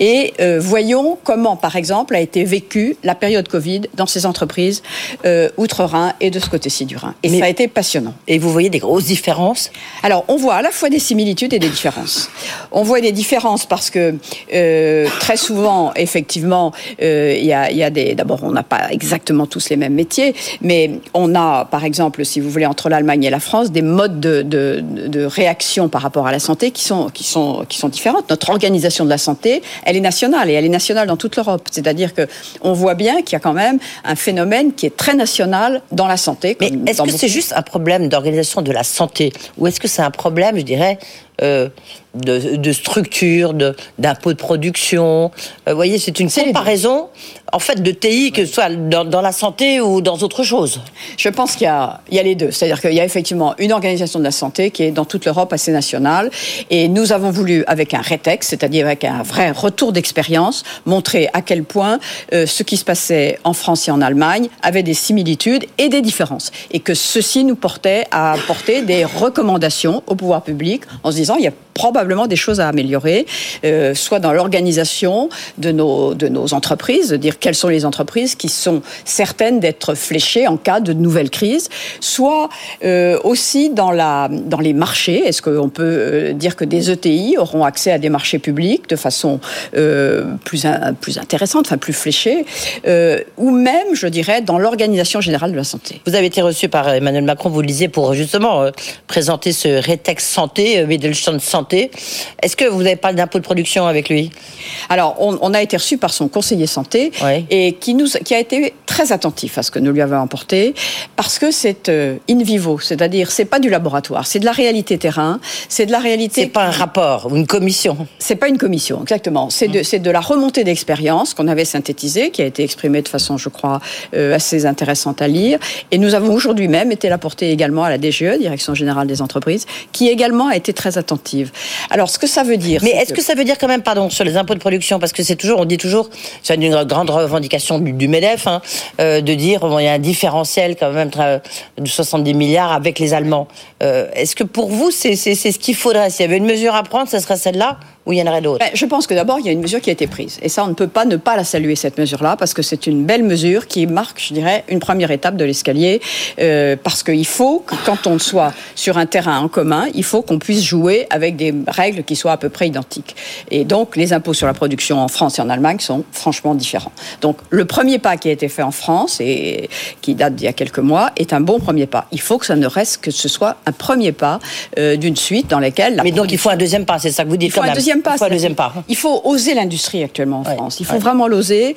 F: Et euh, voyons comment, par exemple, a été vécue la période Covid dans ces entreprises euh, outre-Rhin et de ce côté-ci du Rhin. Et ça a été passionnant.
B: Et vous voyez des grosses différences?
F: Alors, on voit à la fois des similitudes et des différences. On voit des différences parce que euh, très souvent, effectivement, il y a, y a des. D'abord, on n'a pas exactement tous les mêmes métiers, mais on a, par exemple, si vous voulez, entre l'Allemagne et la France, des modes de, réaction par rapport à la santé qui sont, qui, sont, qui sont différentes. Notre organisation de la santé, elle est nationale et elle est nationale dans toute l'Europe. C'est-à-dire que on voit bien qu'il y a quand même un phénomène qui est très national dans la santé.
B: Mais est-ce que c'est juste un problème d'organisation de la santé ou est-ce que c'est un problème, je dirais, euh, de, structure, d'impôts de, production? Euh, vous voyez, c'est une comparaison, en fait, de TI, que ce soit dans, la santé ou dans autre chose.
F: Je pense qu'il y a, les deux. C'est-à-dire qu'il y a effectivement une organisation de la santé qui est dans toute l'Europe assez nationale. Et nous avons voulu, avec un rétex, c'est-à-dire avec un vrai retour d'expérience, montrer à quel point euh, ce qui se passait en France et en Allemagne avait des similitudes et des différences. Et que ceci nous portait à apporter des recommandations au pouvoir public en se disant il y a probablement des choses à améliorer, euh, soit dans l'organisation de nos, de nos entreprises, de dire quelles sont les entreprises qui sont certaines d'être fléchées en cas de nouvelle crise, soit euh, aussi dans, la, dans les marchés. Est-ce qu'on peut euh, dire que des ETI auront accès à des marchés publics de façon plus, plus intéressante, enfin plus fléchée, ou même, je dirais, dans l'organisation générale de la santé?
B: Vous avez été reçu par Emmanuel Macron, vous le disiez, pour justement présenter ce Retex Santé, Mittelstand Santé est-ce que vous avez parlé d'impôt de production avec lui?
F: Alors, on, a été reçu par son conseiller santé et qui, nous, qui a été très attentif à ce que nous lui avons apporté parce que c'est euh, in vivo, c'est-à-dire c'est pas du laboratoire, c'est de la réalité terrain, c'est de la réalité.
B: C'est pas un rapport ou une commission.
F: C'est pas une commission, exactement. C'est de, de la remontée d'expérience qu'on avait synthétisée, qui a été exprimée de façon, je crois, euh, assez intéressante à lire. Et nous avons aujourd'hui même été la porter également à la DGE, Direction générale des entreprises, qui également a été très attentive. Alors, ce que ça veut dire.
B: Mais est-ce que... ça veut dire quand même, pardon, sur les impôts de production, parce que c'est toujours, on dit toujours, c'est une grande revendication du, Medef, hein, euh, de dire bon, il y a un différentiel quand même de 70 milliards avec les Allemands. Euh, est-ce que pour vous, c'est ce qu'il faudrait? S'il y avait une mesure à prendre, ce serait celle-là ou il y en aurait d'autres?
F: Ben, Je pense que d'abord, il y a une mesure qui a été prise. Et ça, on ne peut pas ne pas la saluer, cette mesure-là, parce que c'est une belle mesure qui marque, je dirais, une première étape de l'escalier. Euh, parce qu'il faut que quand on soit sur un terrain en commun, il faut qu'on puisse jouer avec des règles qui soient à peu près identiques. Et donc, les impôts sur la production en France et en Allemagne sont franchement différents. Donc, le premier pas qui a été fait en France, et qui date d'il y a quelques mois, est un bon premier pas. Il faut que ça ne reste que ce soit un premier pas euh, d'une suite dans laquelle...
B: Mais donc, il faut un deuxième pas, c'est ça que vous dites
F: Il faut un deuxième pas. Il faut oser l'industrie actuellement en France. Il faut vraiment l'oser.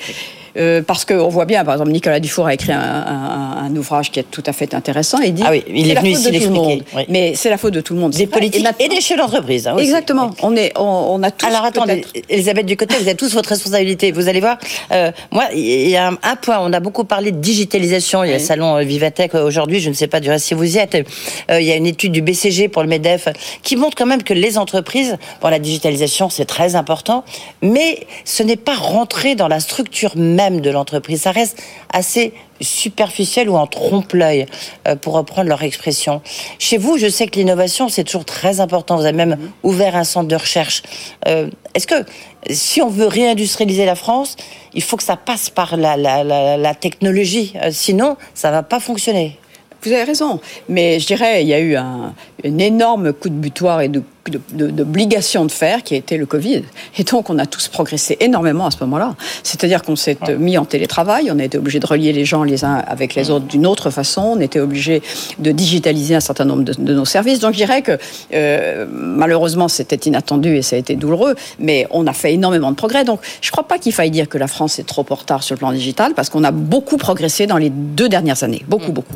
F: Euh, parce qu'on voit bien, par exemple, Nicolas Dufour a écrit un, un- un ouvrage qui est tout à fait intéressant. Il dit
B: Ah oui, il est
F: la
B: venu
F: faute
B: ici
F: de tout le
B: l'expliquer,
F: monde.
B: oui.
F: Mais c'est la faute de tout le monde.
B: Des politiques et des chefs d'entreprise. hein.
F: Exactement. On, est, on, on a tous
B: Alors attendez, Elisabeth Ducoté, vous avez tous votre responsabilité. Vous allez voir, euh, moi, il y a un, un point, on a beaucoup parlé de digitalisation. Il y a le salon euh, Vivatech euh, aujourd'hui, je ne sais pas du reste si vous y êtes. Euh, il y a une étude du BCG pour le MEDEF qui montre quand même que les entreprises, bon, la digitalisation, c'est très important, mais ce n'est pas rentré dans la structure même de l'entreprise. Ça reste assez superficiel ou en trompe-l'œil, euh, pour reprendre leur expression. Chez vous, je sais que l'innovation, c'est toujours très important. Vous avez même ouvert un centre de recherche. Euh, Est-ce que si on veut réindustrialiser la France, il faut que ça passe par la, la, la, la technologie. Euh, sinon, ça va pas fonctionner.
F: Vous avez raison, mais je dirais il y a eu un, un énorme coup de butoir et de de- de- d'obligation de, faire qui a été le Covid. Et donc on a tous progressé énormément à ce moment-là. C'est-à-dire qu'on s'est mis en télétravail, on a été obligé de relier les gens les uns avec les autres d'une autre façon, on était obligé de digitaliser un certain nombre de, de nos services. Donc je dirais que euh, malheureusement c'était inattendu et ça a été douloureux, mais on a fait énormément de progrès. Donc je ne crois pas qu'il faille dire que la France est trop en retard sur le plan digital parce qu'on a beaucoup progressé dans les deux dernières années. Beaucoup, beaucoup.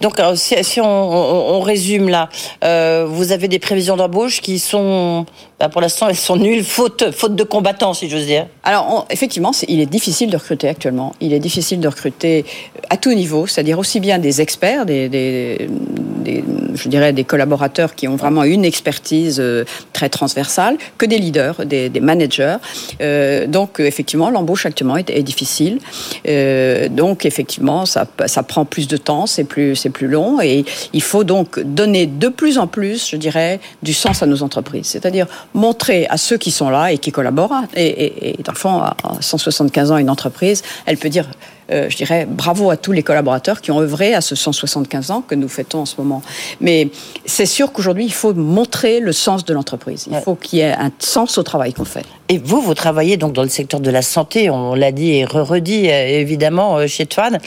B: Donc, alors, si, si on, on- on résume là, euh, vous avez des prévisions d'embauche qui sont, bah, pour l'instant, elles sont nulles, faute, faute de combattants, si j'ose dire.
F: Alors, effectivement, il est difficile de recruter actuellement. Il est difficile de recruter à tout niveau, c'est-à-dire aussi bien des experts, des, je dirais des collaborateurs qui ont vraiment une expertise euh, très transversale, que des leaders, des, managers. Euh, donc, euh, effectivement, l'embauche actuellement est, difficile. Euh, donc, effectivement, ça, ça prend plus de temps, c'est plus, c'est plus long, et il faut donc donner de plus en plus, je dirais, du sens à nos entreprises. C'est-à-dire montrer à ceux qui sont là et qui collaborent, et, et, et dans le fond, à à 175 ans, une entreprise, elle peut dire, euh, je dirais, bravo à tous les collaborateurs qui ont œuvré à ce 175 ans que nous fêtons en ce moment. Mais c'est sûr qu'aujourd'hui, il faut montrer le sens de l'entreprise. Il
B: Ouais.
F: faut qu'il y ait un sens au travail qu'on fait.
B: Et vous, vous travaillez donc dans le secteur de la santé, on l'a dit et re-redit euh, évidemment euh, chez Twan.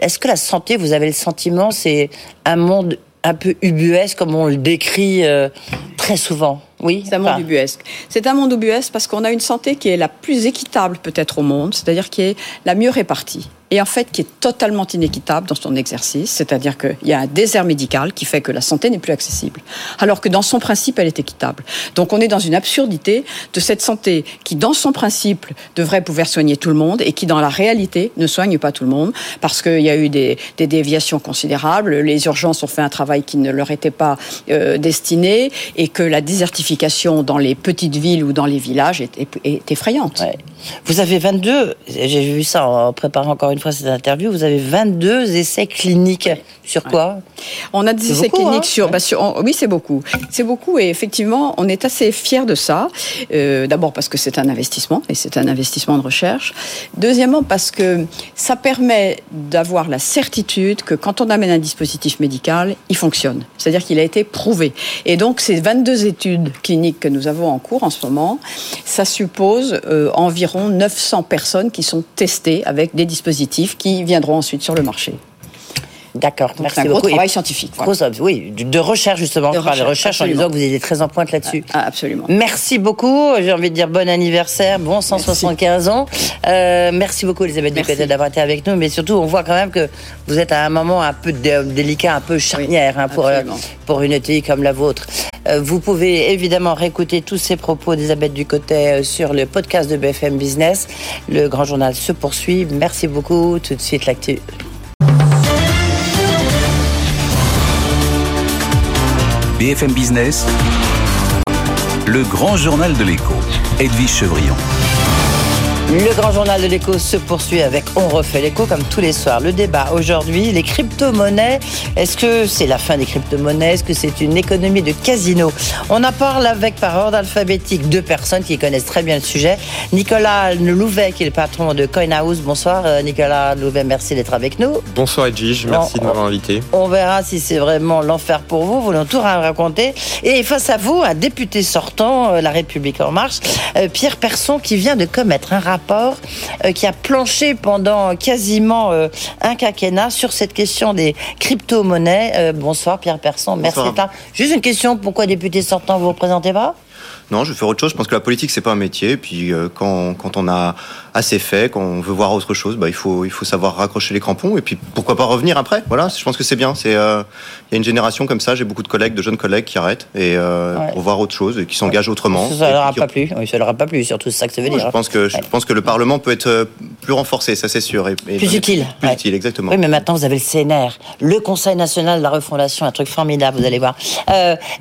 B: Est-ce que la santé, vous avez le sentiment, c'est un monde un peu ubuesque comme on le décrit euh, très souvent Oui.
F: C'est un monde ubuesque. C'est un monde ubuesque parce qu'on a une santé qui est la plus équitable peut-être au monde, c'est-à-dire qui est la mieux répartie. Et en fait, qui est totalement inéquitable dans son exercice, c'est-à-dire qu'il y a un désert médical qui fait que la santé n'est plus accessible, alors que dans son principe, elle est équitable. Donc on est dans une absurdité de cette santé qui, dans son principe, devrait pouvoir soigner tout le monde et qui, dans la réalité, ne soigne pas tout le monde, parce qu'il y a eu des, déviations considérables, les urgences ont fait un travail qui ne leur était pas euh, destiné, et que la désertification dans les petites villes ou dans les villages est, effrayante.
B: Vous avez 22, j'ai vu ça en préparant encore une fois cette interview, vous avez 22 essais cliniques. Sur quoi
F: On a des essais
B: beaucoup,
F: cliniques
B: hein
F: sur, bah, sur- on- oui, c'est beaucoup. C'est beaucoup et effectivement, on est assez fiers de ça. Euh, D'abord parce que c'est un investissement et c'est un investissement de recherche. Deuxièmement parce que ça permet d'avoir la certitude que quand on amène un dispositif médical, il fonctionne. C'est-à-dire qu'il a été prouvé. Et donc ces 22 études cliniques que nous avons en cours en ce moment, ça suppose euh, environ 900 personnes qui sont testées avec des dispositifs qui viendront ensuite sur le marché.
B: D'accord, merci
F: c'est un gros
B: beaucoup.
F: Travail scientifique. voilà.
B: Oui, de recherche justement.
F: De
B: Je parle de
F: recherche,
B: recherche en disant que vous étiez très en pointe là-dessus.
F: Ah, absolument.
B: Merci beaucoup. J'ai envie de dire bon anniversaire, bon 175 ans. Euh, merci beaucoup, Elisabeth. Ducotet, d'avoir été avec nous. Mais surtout, on voit quand même que vous êtes à un moment un peu dé- délicat, un peu charnière hein, pour, euh, pour une ETI comme la vôtre. Euh, vous pouvez évidemment réécouter tous ces propos d'Elisabeth Ducotet euh, sur le podcast de BFM Business. Le grand journal se poursuit. Merci beaucoup. Tout de suite, l'actu.
A: BFM Business, le grand journal de l'écho, Edwige Chevrillon.
B: Le grand journal de l'écho se poursuit avec On refait l'écho comme tous les soirs. Le débat aujourd'hui, les crypto-monnaies. Est-ce que c'est la fin des crypto-monnaies? Est-ce que c'est une économie de casino? On en parle avec par ordre alphabétique deux personnes qui connaissent très bien le sujet. Nicolas Louvet, qui est le patron de CoinHouse. Bonsoir euh, Nicolas Louvet, merci d'être avec nous.
E: Bonsoir Edwige, merci de m'avoir invité.
B: On verra si c'est vraiment l'enfer pour vous. Vous l'avez tout raconter. Et face à vous, un député sortant, euh, La République En Marche, euh, Pierre Persson, qui vient de commettre un rapport euh, qui a planché pendant quasiment euh, un quinquennat sur cette question des crypto-monnaies. Euh, bonsoir Pierre Persson, merci d'être là. Juste une question, pourquoi député sortant, vous ne représentez pas?
G: Non, je vais faire autre chose. Je pense que la politique, c'est pas un métier. Et puis, euh, quand, quand on a assez fait, quand on veut voir autre chose, bah, il, faut, il faut savoir raccrocher les crampons. Et puis, pourquoi pas revenir après Voilà, je pense que c'est bien. C'est, euh, Il y a une génération comme ça. J'ai beaucoup de collègues, de jeunes collègues qui arrêtent et, euh,
B: Ouais.
G: pour voir autre chose et qui s'engagent autrement.
B: Ça ne leur a
G: qui-
B: pas plu. Oui, ça leur a pas plu, surtout c'est ça que ça veut dire.
G: Je pense que je pense que le Parlement peut être euh, plus renforcé, ça c'est sûr. Et, et-
B: Plus utile,
G: Plus utile, exactement.
B: Oui, mais maintenant, vous avez le CNR, le Conseil national de la refondation, un truc formidable, vous allez voir.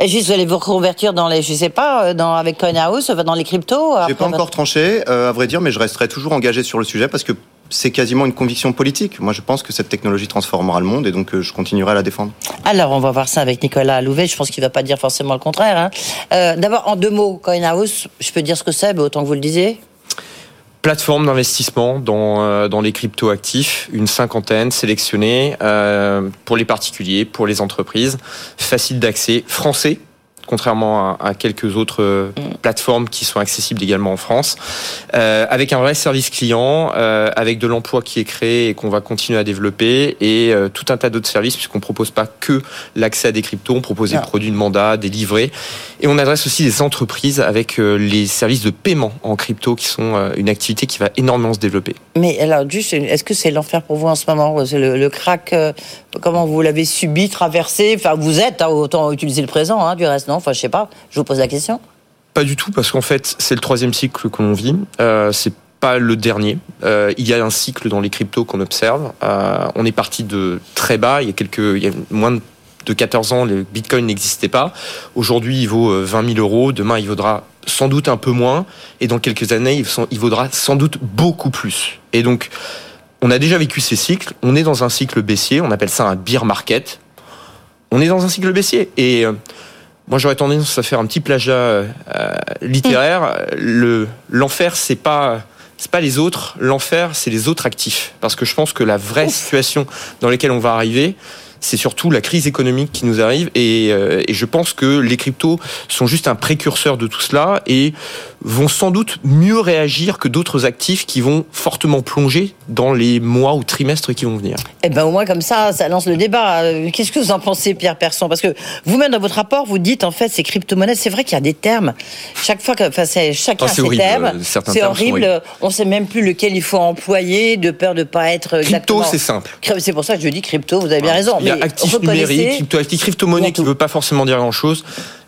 B: Juste, vous allez vous reconvertir dans les, je sais pas, euh, dans, avec Coinhouse, enfin, dans les cryptos
G: J'ai
B: après
G: pas encore tranché, euh, à vrai dire, mais je resterai toujours engagé sur le sujet parce que c'est quasiment une conviction politique. Moi, je pense que cette technologie transformera le monde et donc euh, je continuerai à la défendre.
B: Alors, on va voir ça avec Nicolas Louvet. Je pense qu'il va pas dire forcément le contraire. hein. Euh, D'abord, en deux mots, Coinhouse, je peux dire ce que c'est, mais autant que vous le disiez.
H: plateforme d'investissement dans, euh, dans les crypto-actifs, une cinquantaine sélectionnée euh, pour les particuliers, pour les entreprises, facile d'accès, français, contrairement à, à quelques autres euh, plateformes qui sont accessibles également en France, euh, avec un vrai service client, euh, avec de l'emploi qui est créé et qu'on va continuer à développer, et tout un tas d'autres services, puisqu'on propose pas que l'accès à des cryptos, on propose des
B: Non.
H: produits de mandat, des livrets, et on adresse aussi des entreprises avec les services de paiement en crypto, qui sont une activité qui va énormément se développer.
B: Mais alors, juste, est-ce que c'est l'enfer pour vous en ce moment C'est le, le crack, comment vous l'avez subi, traversé? Enfin, vous êtes, hein, autant utiliser le présent, hein, du reste, non? Enfin, je sais pas, je vous pose la question.
H: Pas du tout, parce qu'en fait, c'est le troisième cycle que l'on vit. Euh, c'est pas le dernier. Euh, il y a un cycle dans les cryptos qu'on observe. Euh, on est parti de très bas. Il y a quelques, il y a moins de de 14 ans, le Bitcoin n'existait pas. Aujourd'hui, il vaut euh, 20 000 euros. Demain, il vaudra sans doute un peu moins. Et dans quelques années, il vaudra sans doute beaucoup plus. Et donc, on a déjà vécu ces cycles. On est dans un cycle baissier. On appelle ça un bear market. On est dans un cycle baissier. Et euh, moi, j'aurais tendance à faire un petit plagiat euh, littéraire. Le l'enfer, c'est pas c'est pas les autres. L'enfer, c'est les autres actifs. Parce que je pense que la vraie situation dans laquelle on va arriver, c'est surtout la crise économique qui nous arrive. Et, euh, et je pense que les cryptos sont juste un précurseur de tout cela et vont sans doute mieux réagir que d'autres actifs qui vont fortement plonger dans les mois ou trimestres qui vont venir.
B: Eh ben au moins comme ça, ça lance le débat. Euh, Qu'est-ce que vous en pensez, Pierre Persson? Parce que vous-même dans votre rapport, vous dites en fait ces crypto-monnaies. C'est vrai qu'il y a des termes. Chaque fois que, enfin, c'est chacun
H: Ah,
B: ses
H: horrible.
B: termes.
H: Euh, certains
B: C'est horrible.
H: horribles.
B: On sait même plus lequel il faut employer, de peur de pas être exactement.
H: Crypto, c'est simple.
B: C'est pour ça que je dis crypto. Vous avez bien raison.
H: Il y a
B: Mais on
H: actif
B: peut
H: numérique,
B: connaître-
H: crypto-actif,
B: Il y
H: crypto-monnaie qui ne veut pas forcément dire grand-chose.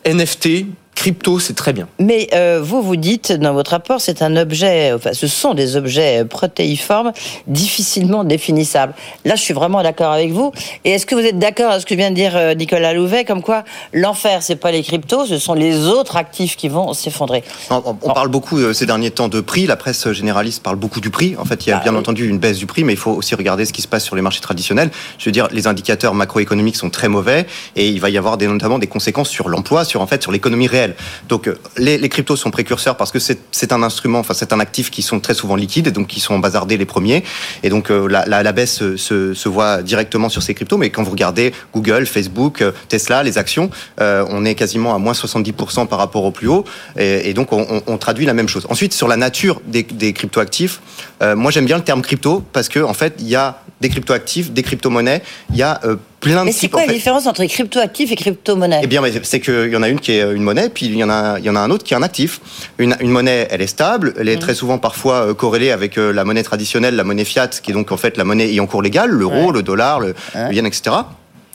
H: NFT, crypto, c'est très bien.
B: Mais euh, vous, vous dites dans votre rapport, c'est un objet, enfin, ce sont des objets protéiformes difficilement définissables. Là, je suis vraiment d'accord avec vous. Et est-ce que vous êtes d'accord avec ce que vient de dire euh, Nicolas Louvet, comme quoi l'enfer, c'est pas les cryptos, ce sont les autres actifs qui vont s'effondrer?
G: On, parle beaucoup euh, ces derniers temps de prix. La presse généraliste parle beaucoup du prix. En fait, il y a
B: Ah
G: bien
B: oui.
G: entendu une baisse du prix, mais il faut aussi regarder ce qui se passe sur les marchés traditionnels. Je veux dire, les indicateurs macroéconomiques sont très mauvais et il va y avoir des, notamment des conséquences sur l'emploi, sur en fait sur l'économie réelle. Donc, euh, les, cryptos sont précurseurs parce que c'est un instrument, enfin c'est un actif qui sont très souvent liquides et donc qui sont bazardés les premiers. Et donc euh, la, baisse se, voit directement sur ces cryptos. Mais quand vous regardez Google, Facebook, euh, Tesla, les actions, on est quasiment à moins 70% par rapport au plus haut. Et, donc on, traduit la même chose. Ensuite, sur la nature des, des cryptoactifs, moi j'aime bien le terme crypto parce que en fait il y a des cryptoactifs, des crypto-monnaies, il y a euh, plein de
B: Mais c'est quoi la
G: fait.
B: différence entre crypto-actifs et crypto-monnaies
G: Eh bien, c'est qu'il y en a une qui est une monnaie, puis il y en a, il y en a un autre qui est un actif. Une, une monnaie, elle est stable, elle est très souvent parfois euh, corrélée avec euh, la monnaie traditionnelle, la monnaie fiat, qui est donc en fait la monnaie ayant cours légal, l'euro,
B: Ouais.
G: le dollar, le,
B: Ouais.
G: le yen, etc.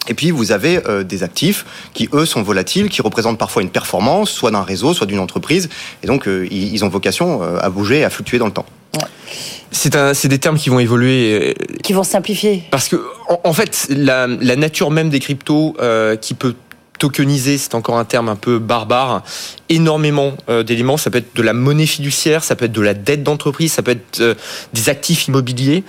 G: Et puis vous avez euh, des actifs qui eux sont volatiles, qui représentent parfois une performance, soit d'un réseau, soit d'une entreprise, et donc euh, ils, ils ont vocation euh, à bouger, à fluctuer dans le temps.
H: C'est des termes qui vont évoluer euh,
B: qui vont simplifier.
H: parce que en, en fait la, la nature même des cryptos euh, qui peut tokeniser, c'est encore un terme un peu barbare, énormément euh, d'éléments. Ça peut être de la monnaie fiduciaire, ça peut être de la dette d'entreprise, ça peut être euh, des actifs immobiliers.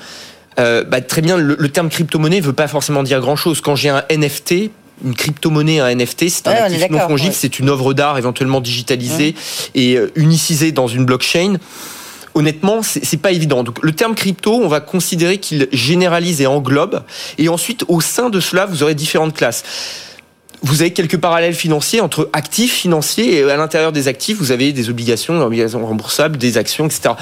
H: Bah, très bien, le, le terme crypto-monnaie ne veut pas forcément dire grand-chose. Quand j'ai un NFT, une crypto-monnaie, un NFT, c'est un
B: Ouais,
H: actif non
B: d'accord,
H: fongible,
B: ouais.
H: c'est une œuvre d'art éventuellement digitalisée et euh, unicisée dans une blockchain. Honnêtement, c'est pas évident. Donc, le terme crypto, on va considérer qu'il généralise et englobe. Et ensuite, au sein de cela, vous aurez différentes classes. vous avez quelques parallèles financiers entre actifs financiers et à l'intérieur des actifs, vous avez des obligations, des obligations remboursables, des actions, etc.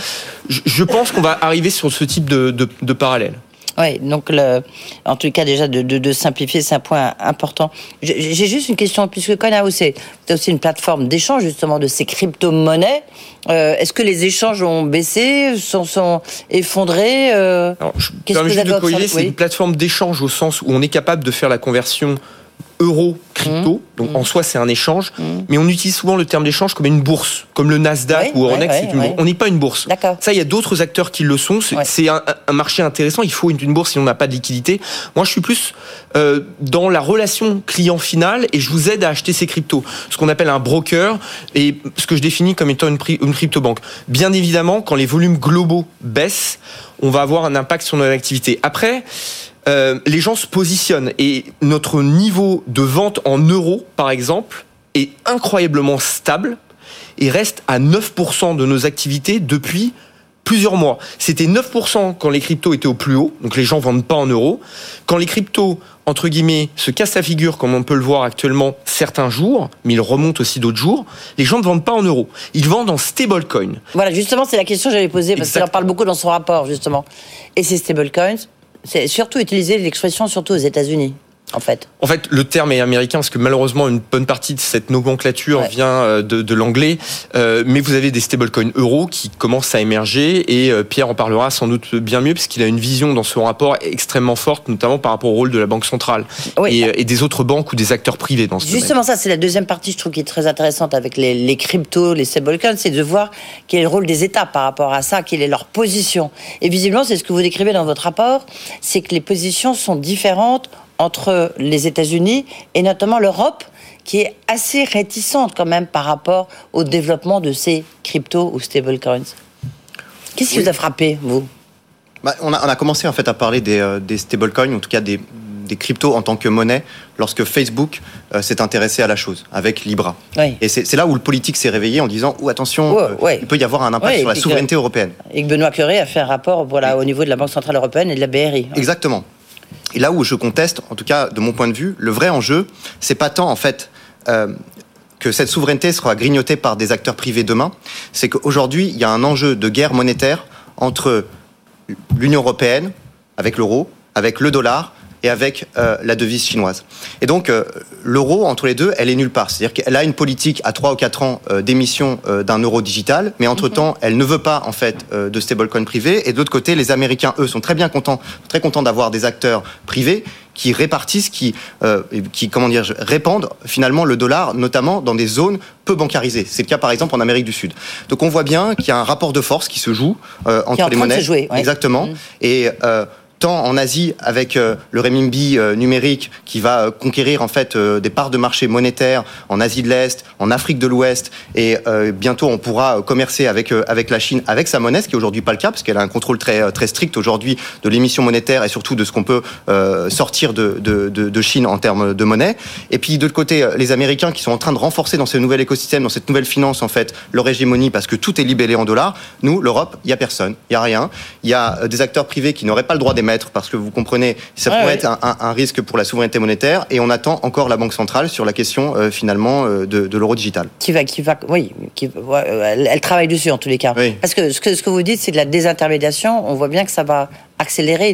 H: Je, pense qu'on va arriver sur ce type de, de, de parallèle.
B: Oui, donc le, en tout cas déjà de, de, de simplifier, c'est un point important. J'ai juste une question, puisque Conao, c'est aussi une plateforme d'échange justement de ces crypto-monnaies. Euh, Est-ce que les échanges ont baissé, sont, sont effondrés
H: euh, Alors, je permets juste de corriger, c'est une plateforme d'échange au sens où on est capable de faire la conversion euro crypto. Mmh. Donc en mmh. soi, c'est un échange. Mmh. Mais on utilise souvent le terme d'échange comme une bourse, comme le Nasdaq ou Euronext. On n'est pas une bourse. Ça, il y a d'autres acteurs qui le sont. C'est un, marché intéressant. Il faut une, bourse si on n'a pas de liquidité. Moi, je suis plus euh, dans la relation client final et je vous aide à acheter ces cryptos. Ce qu'on appelle un broker et ce que je définis comme étant une, une crypto-banque. Bien évidemment, quand les volumes globaux baissent, on va avoir un impact sur notre activité. Après, euh, les gens se positionnent et notre niveau de vente en euros, par exemple, est incroyablement stable et reste à 9% de nos activités depuis plusieurs mois. C'était 9% quand les cryptos étaient au plus haut, donc les gens vendent pas en euros. Quand les cryptos, entre guillemets, se cassent la figure, comme on peut le voir actuellement certains jours, mais ils remontent aussi d'autres jours, les gens ne vendent pas en euros. Ils vendent en stablecoin.
B: Voilà, justement, c'est la question que j'avais posée, parce qu'il en parle beaucoup dans son rapport, justement. Et ces stablecoins, c'est surtout utiliser l'expression surtout aux États-Unis en fait
H: En fait, le terme est américain parce que malheureusement une bonne partie de cette nomenclature vient euh, de, de l'anglais. Euh, mais vous avez des stablecoins euros qui commencent à émerger et euh, Pierre en parlera sans doute bien mieux puisqu'il a une vision dans son rapport extrêmement forte, notamment par rapport au rôle de la banque centrale et, et, des autres banques ou des acteurs privés dans ce
B: Justement, ça c'est la deuxième partie, je trouve, qui est très intéressante avec les, les cryptos, les stablecoins, c'est de voir quel est le rôle des États par rapport à ça, quelle est leur position. Et visiblement, c'est ce que vous décrivez dans votre rapport, c'est que les positions sont différentes entre les États-Unis et notamment l'Europe, qui est assez réticente quand même par rapport au développement de ces cryptos ou stablecoins. Qu'est-ce qui vous a frappé, vous?
G: Bah, on, a, commencé en fait à parler des, euh, stablecoins, en tout cas des, cryptos en tant que monnaie, lorsque Facebook euh, s'est intéressé à la chose avec Libra. Et c'est là où le politique s'est réveillé en disant oh, attention, euh, il peut y avoir un impact sur la souveraineté européenne.
B: Et que Benoît Curé a fait un rapport voilà, au niveau de la Banque Centrale Européenne et de la BRI.
G: Exactement. Et là où je conteste, en tout cas de mon point de vue, le vrai enjeu, c'est pas tant en fait euh, que cette souveraineté sera grignotée par des acteurs privés demain, c'est qu'aujourd'hui il y a un enjeu de guerre monétaire entre l'Union européenne avec l'euro, avec le dollar et avec euh, la devise chinoise. Et donc, euh, l'euro, entre les deux, elle est nulle part. C'est-à-dire qu'elle a une politique à 3 ou 4 ans euh, d'émission d'un euro digital, mais entre-temps, elle ne veut pas, en fait, de stablecoin privé. Et de l'autre côté, les Américains, eux, sont très bien contents, très contents d'avoir des acteurs privés qui répartissent, qui, qui comment dire, répandent finalement le dollar, notamment dans des zones peu bancarisées. C'est le cas par exemple en Amérique du Sud. Donc on voit bien qu'il y a un rapport de force qui se joue entre les monnaies.
B: jouer,
G: Exactement. Mhm. Et tant en Asie avec euh, le renminbi euh, numérique qui va euh, conquérir en fait des parts de marché monétaires en Asie de l'Est, en Afrique de l'Ouest et bientôt on pourra commercer avec avec la Chine avec sa monnaie, ce qui est aujourd'hui pas le cas parce qu'elle a un contrôle très très strict aujourd'hui de l'émission monétaire et surtout de ce qu'on peut sortir de, de, de, Chine en termes de monnaie. Et puis de l'autre côté, les Américains qui sont en train de renforcer dans ce nouvel écosystème, dans cette nouvelle finance en fait, leur hégémonie parce que tout est libellé en dollars. Nous, l'Europe, il y a personne, il y a rien. Il y a des acteurs privés qui n'auraient pas le droit d'émettre parce que vous comprenez, ça pourrait être un, risque pour la souveraineté monétaire et on attend encore la Banque centrale sur la question euh, finalement euh, de, l'euro digital.
B: Qui va, qui va, oui, qui, elle, travaille dessus en tous les cas. Parce que ce, que ce que vous dites, c'est de la désintermédiation. On voit bien que ça va accélérer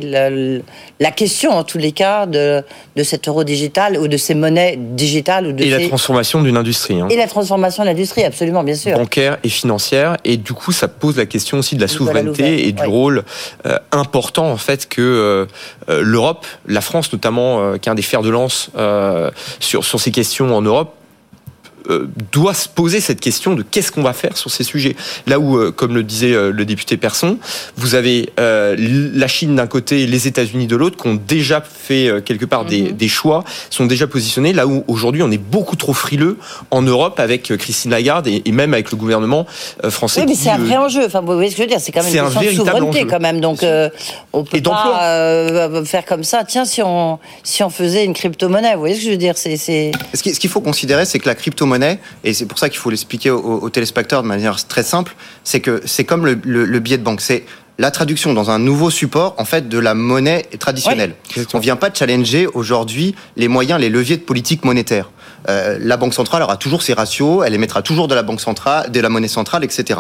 B: la, question, en tous les cas, de, de cet euro digital ou de ces monnaies digitales. Ou de
H: et la transformation d'une industrie. Hein.
B: Et la transformation de l'industrie, absolument, bien sûr.
H: Bancaire et financière. Et du coup, ça pose la question aussi de la souveraineté et du rôle euh, important, en fait, que euh, euh, l'Europe, la France notamment, qui est un des fers de lance sur, sur ces questions en Europe, euh, doit se poser cette question de qu'est-ce qu'on va faire sur ces sujets. Là où, euh, comme le disait euh, le député Persson, vous avez la Chine d'un côté et les États-Unis de l'autre qui ont déjà fait quelque part des, mhm. des, choix, sont déjà positionnés. Là où aujourd'hui on est beaucoup trop frileux en Europe avec Christine Lagarde et, même avec le gouvernement français.
B: Oui, mais c'est un vrai enjeu. Enfin, vous voyez ce que je veux dire C'est quand même une question de souveraineté quand même. Donc on peut pas faire comme ça. Tiens, si on si on faisait une crypto-monnaie, vous voyez ce que je veux dire C'est
G: ce qu'il faut considérer, c'est que la crypto-monnaie et c'est pour ça qu'il faut l'expliquer aux, téléspectateurs de manière très simple, c'est que c'est comme le, billet de banque, c'est la traduction dans un nouveau support en fait de la monnaie traditionnelle. On On vient pas de challenger aujourd'hui les moyens, les leviers de politique monétaire. Euh, la banque centrale aura toujours ses ratios, elle émettra toujours de la banque centrale, de la monnaie centrale, etc.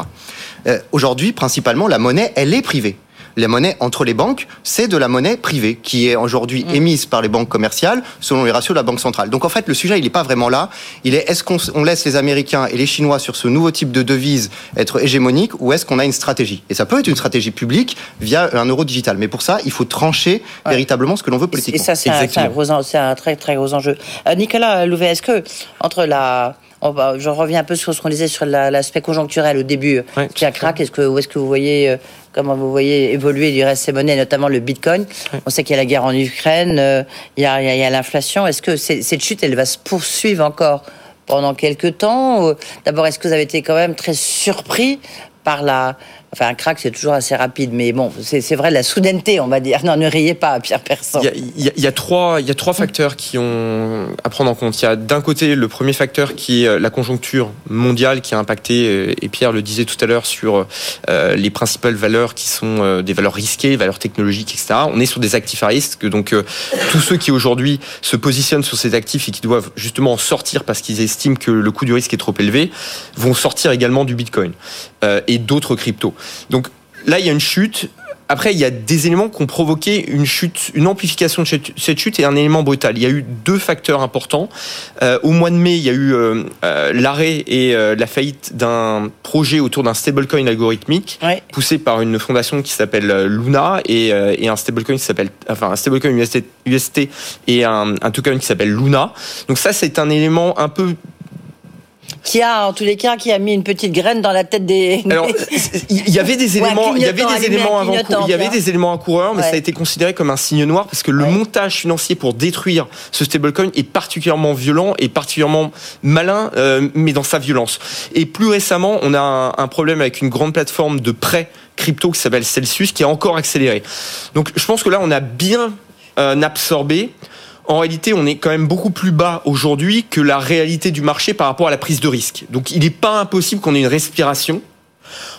G: Euh, Aujourd'hui, principalement, la monnaie, elle est privée la monnaie entre les banques, c'est de la monnaie privée qui est aujourd'hui
B: Mm.
G: émise par les banques commerciales selon les ratios de la banque centrale. Donc en fait, le sujet, il n'est pas vraiment là. Il est est-ce qu'on on laisse les Américains et les Chinois sur ce nouveau type de devise être hégémonique ou est-ce qu'on a une stratégie? Et ça peut être une stratégie publique via un euro digital. Mais pour ça, il faut trancher véritablement ce que l'on veut
B: Et
G: politiquement.
B: ça, c'est un, un très très gros enjeu. Euh, Nicolas Louvet, est-ce que entre la, on va- je reviens un peu sur ce qu'on disait sur la- l'aspect conjoncturel au début,
H: Ouais,
B: qui a craque, est-ce que où est-ce que vous voyez euh, comment vous voyez évoluer du reste ces monnaies, notamment le Bitcoin? On sait qu'il y a la guerre en Ukraine, euh, il y a, l'inflation. Est-ce que cette chute, elle va se poursuivre encore pendant quelques temps? D'abord, est-ce que vous avez été quand même très surpris par la Enfin, un crack, c'est toujours assez rapide, mais bon, c'est vrai, la soudaineté, on va dire. Non, ne riez pas, Pierre Persan.
H: Il y a, trois, il y a trois facteurs qui ont à prendre en compte. Il y a d'un côté le premier facteur qui est euh, la conjoncture mondiale qui a impacté, euh, et Pierre le disait tout à l'heure, sur euh, les principales valeurs qui sont des valeurs risquées, valeurs technologiques, etc. On est sur des actifs à risque, donc tous ceux qui aujourd'hui se positionnent sur ces actifs et qui doivent justement en sortir parce qu'ils estiment que le coût du risque est trop élevé, vont sortir également du Bitcoin et d'autres cryptos. Donc là, il y a une chute. Après, il y a des éléments qui ont provoqué une chute, une amplification de cette chute et un élément brutal. Il y a eu deux facteurs importants. Euh, au mois de mai, il y a eu euh, euh, l'arrêt et la faillite d'un projet autour d'un stablecoin algorithmique
B: Ouais.
H: poussé par une fondation qui s'appelle Luna et, et un stablecoin qui s'appelle, enfin un stablecoin UST, UST et un, un token qui s'appelle Luna. Donc ça, c'est un élément un peu
B: qui a, en tous les cas, qui a mis une petite graine dans la tête des.
H: Alors, il y avait des
B: Ouais,
H: éléments, il y avait des éléments avant, il y avait des éléments en coureur, mais
B: Ouais.
H: ça a été considéré comme un signe noir parce que le
B: Ouais.
H: montage financier pour détruire ce stablecoin est particulièrement violent et particulièrement malin, euh, mais dans sa violence. Et plus récemment, on a un, un problème avec une grande plateforme de prêt crypto qui s'appelle Celsius qui a encore accéléré. Donc, je pense que là, on a bien euh, absorbé. En réalité, on est quand même beaucoup plus bas aujourd'hui que la réalité du marché par rapport à la prise de risque. Donc, il n'est pas impossible qu'on ait une respiration.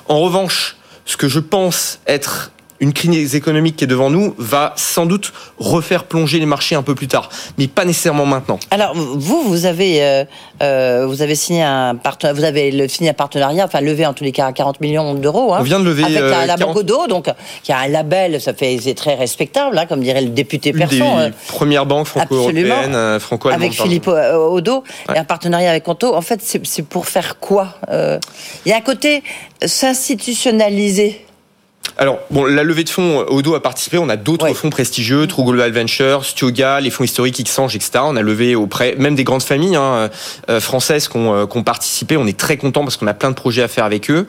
H: En revanche, ce que je pense être une crise économique qui est devant nous va sans doute refaire plonger les marchés un peu plus tard, mais pas nécessairement maintenant.
B: Alors vous, vous avez, euh, euh, vous avez signé un partenariat, vous avez signé un partenariat, enfin levé en tous les cas 40 millions d'euros. Hein,
H: On vient de lever,
B: avec la,
H: euh,
B: la
H: 40
B: Banque Odo, donc qui a un label, ça fait c'est très respectable, hein, comme dirait le député euh,
H: banques franco-européennes,
B: Absolument.
H: euh, franco-allemandes.
B: avec
H: pardon.
B: Philippe Odo et un partenariat avec Conto. En fait, c'est pour faire quoi Il y a un côté s'institutionnaliser.
H: Alors, bon, la levée de fonds, euh, Odo a participé. On a d'autres
B: Ouais.
H: fonds prestigieux, True Global Ventures, Stioga, les fonds historiques Xange, etc. On a levé auprès, même des grandes familles hein, euh, françaises qui ont, euh, ont participé. On est très content parce qu'on a plein de projets à faire avec eux.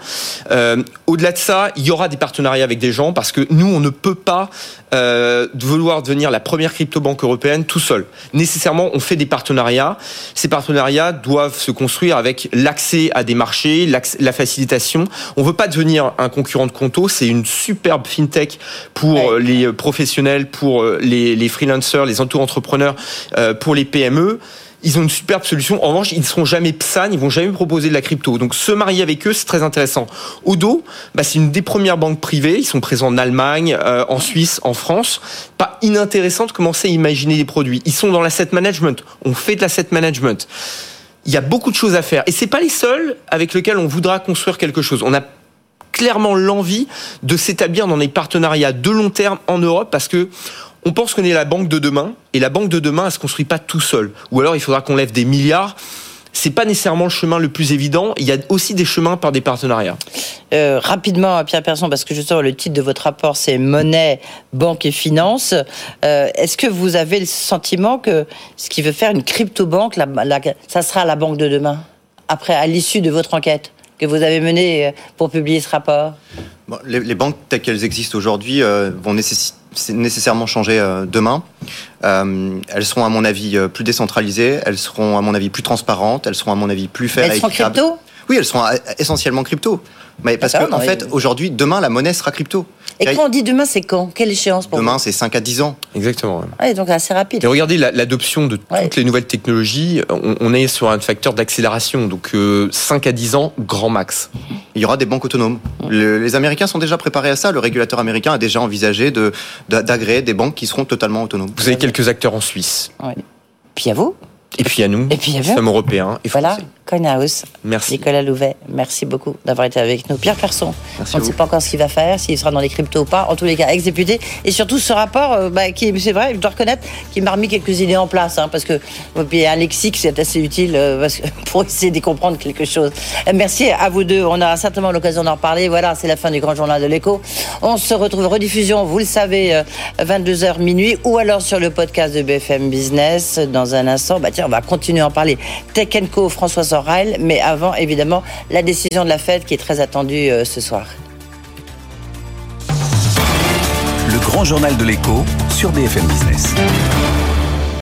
H: Euh, Au-delà de ça, il y aura des partenariats avec des gens parce que nous, on ne peut pas euh, vouloir devenir la première crypto-banque européenne tout seul. Nécessairement, on fait des partenariats. Ces partenariats doivent se construire avec l'accès à des marchés, la facilitation. On veut pas devenir un concurrent de Conto. C'est une superbe fintech pour
B: Ouais.
H: euh, les professionnels, pour euh, les, les freelancers, les auto-entrepreneurs, euh, pour les PME. Ils ont une superbe solution. En revanche, ils ne seront jamais PSAN, ils vont jamais proposer de la crypto. Donc, se marier avec eux, c'est très intéressant. Odo, bah, c'est une des premières banques privées. Ils sont présents en Allemagne, euh, en Suisse, en France. Pas inintéressant de commencer à imaginer des produits. Ils sont dans l'asset management. On fait de l'asset management. Il y a beaucoup de choses à faire. Et c'est pas les seuls avec lesquels on voudra construire quelque chose. On a clairement l'envie de s'établir dans des partenariats de long terme en Europe parce que on pense qu'on est la banque de demain et la banque de demain elle se construit pas tout seul ou alors il faudra qu'on lève des milliards. C'est pas nécessairement le chemin le plus évident. Il y a aussi des chemins par des partenariats.
B: Euh, rapidement, Pierre Persson, parce que justement le titre de votre rapport c'est monnaie, banque et finance. Euh, Est-ce que vous avez le sentiment que ce qui veut faire une crypto-banque, ça sera la banque de demain Après, à l'issue de votre enquête? Que vous avez menée euh, pour publier ce rapport
G: Bon, les, les banques telles qu'elles existent aujourd'hui euh, vont nécessairement changer euh, demain. Euh, elles seront, à mon avis, plus décentralisées. Elles seront, à mon avis, plus transparentes. Elles seront, à mon avis, plus fair
B: Elles
G: équitables.
B: crypto?
G: Oui, elles seront essentiellement crypto. Mais parce
B: D'accord,
G: que, en fait, aujourd'hui, demain, la monnaie sera crypto.
B: Et quand on dit demain, c'est quand? Quelle échéance pour
G: Demain, c'est 5 à 10 ans.
H: exactement
B: Ouais, donc assez rapide.
H: et regardez la- l'adoption de toutes
B: Ouais.
H: les nouvelles technologies on, on est sur un facteur d'accélération donc euh, 5 à 10 ans grand max
G: Il y aura des banques autonomes. Le- les Américains sont déjà préparés à ça. Le régulateur américain a déjà envisagé de- d'agréer des banques qui seront totalement autonomes.
H: vous avez quelques acteurs en Suisse
B: Ouais. Puis à vous
H: Et puis à nous,
B: Et puis, y avait-
H: sommes européens et
B: Voilà,
H: français.
B: Coinhouse.
H: Merci.
B: Nicolas Louvet, merci beaucoup d'avoir été avec nous. Pierre Persson,
G: Merci
B: on ne sait pas encore ce qu'il va faire, s'il sera dans les cryptos ou pas. En tous les cas, ex-député. Et surtout, ce rapport, euh, bah, qui, c'est vrai, je dois reconnaître, qui m'a remis quelques idées en place. hein, parce que, et puis un lexique, c'est assez utile euh, parce que- pour essayer d'y comprendre quelque chose. Euh, Merci à vous deux. On aura certainement l'occasion d'en reparler. Voilà, c'est la fin du Grand Journal de l'écho. On se retrouve rediffusion, vous le savez, euh, 22h minuit ou alors sur le podcast de BFM Business. Dans un instant, bah tiens, on va continuer à en parler. Tech Co, François Mais avant, évidemment, la décision de la Fed qui est très attendue euh, ce soir.
A: Le grand journal de l'écho sur BFM Business.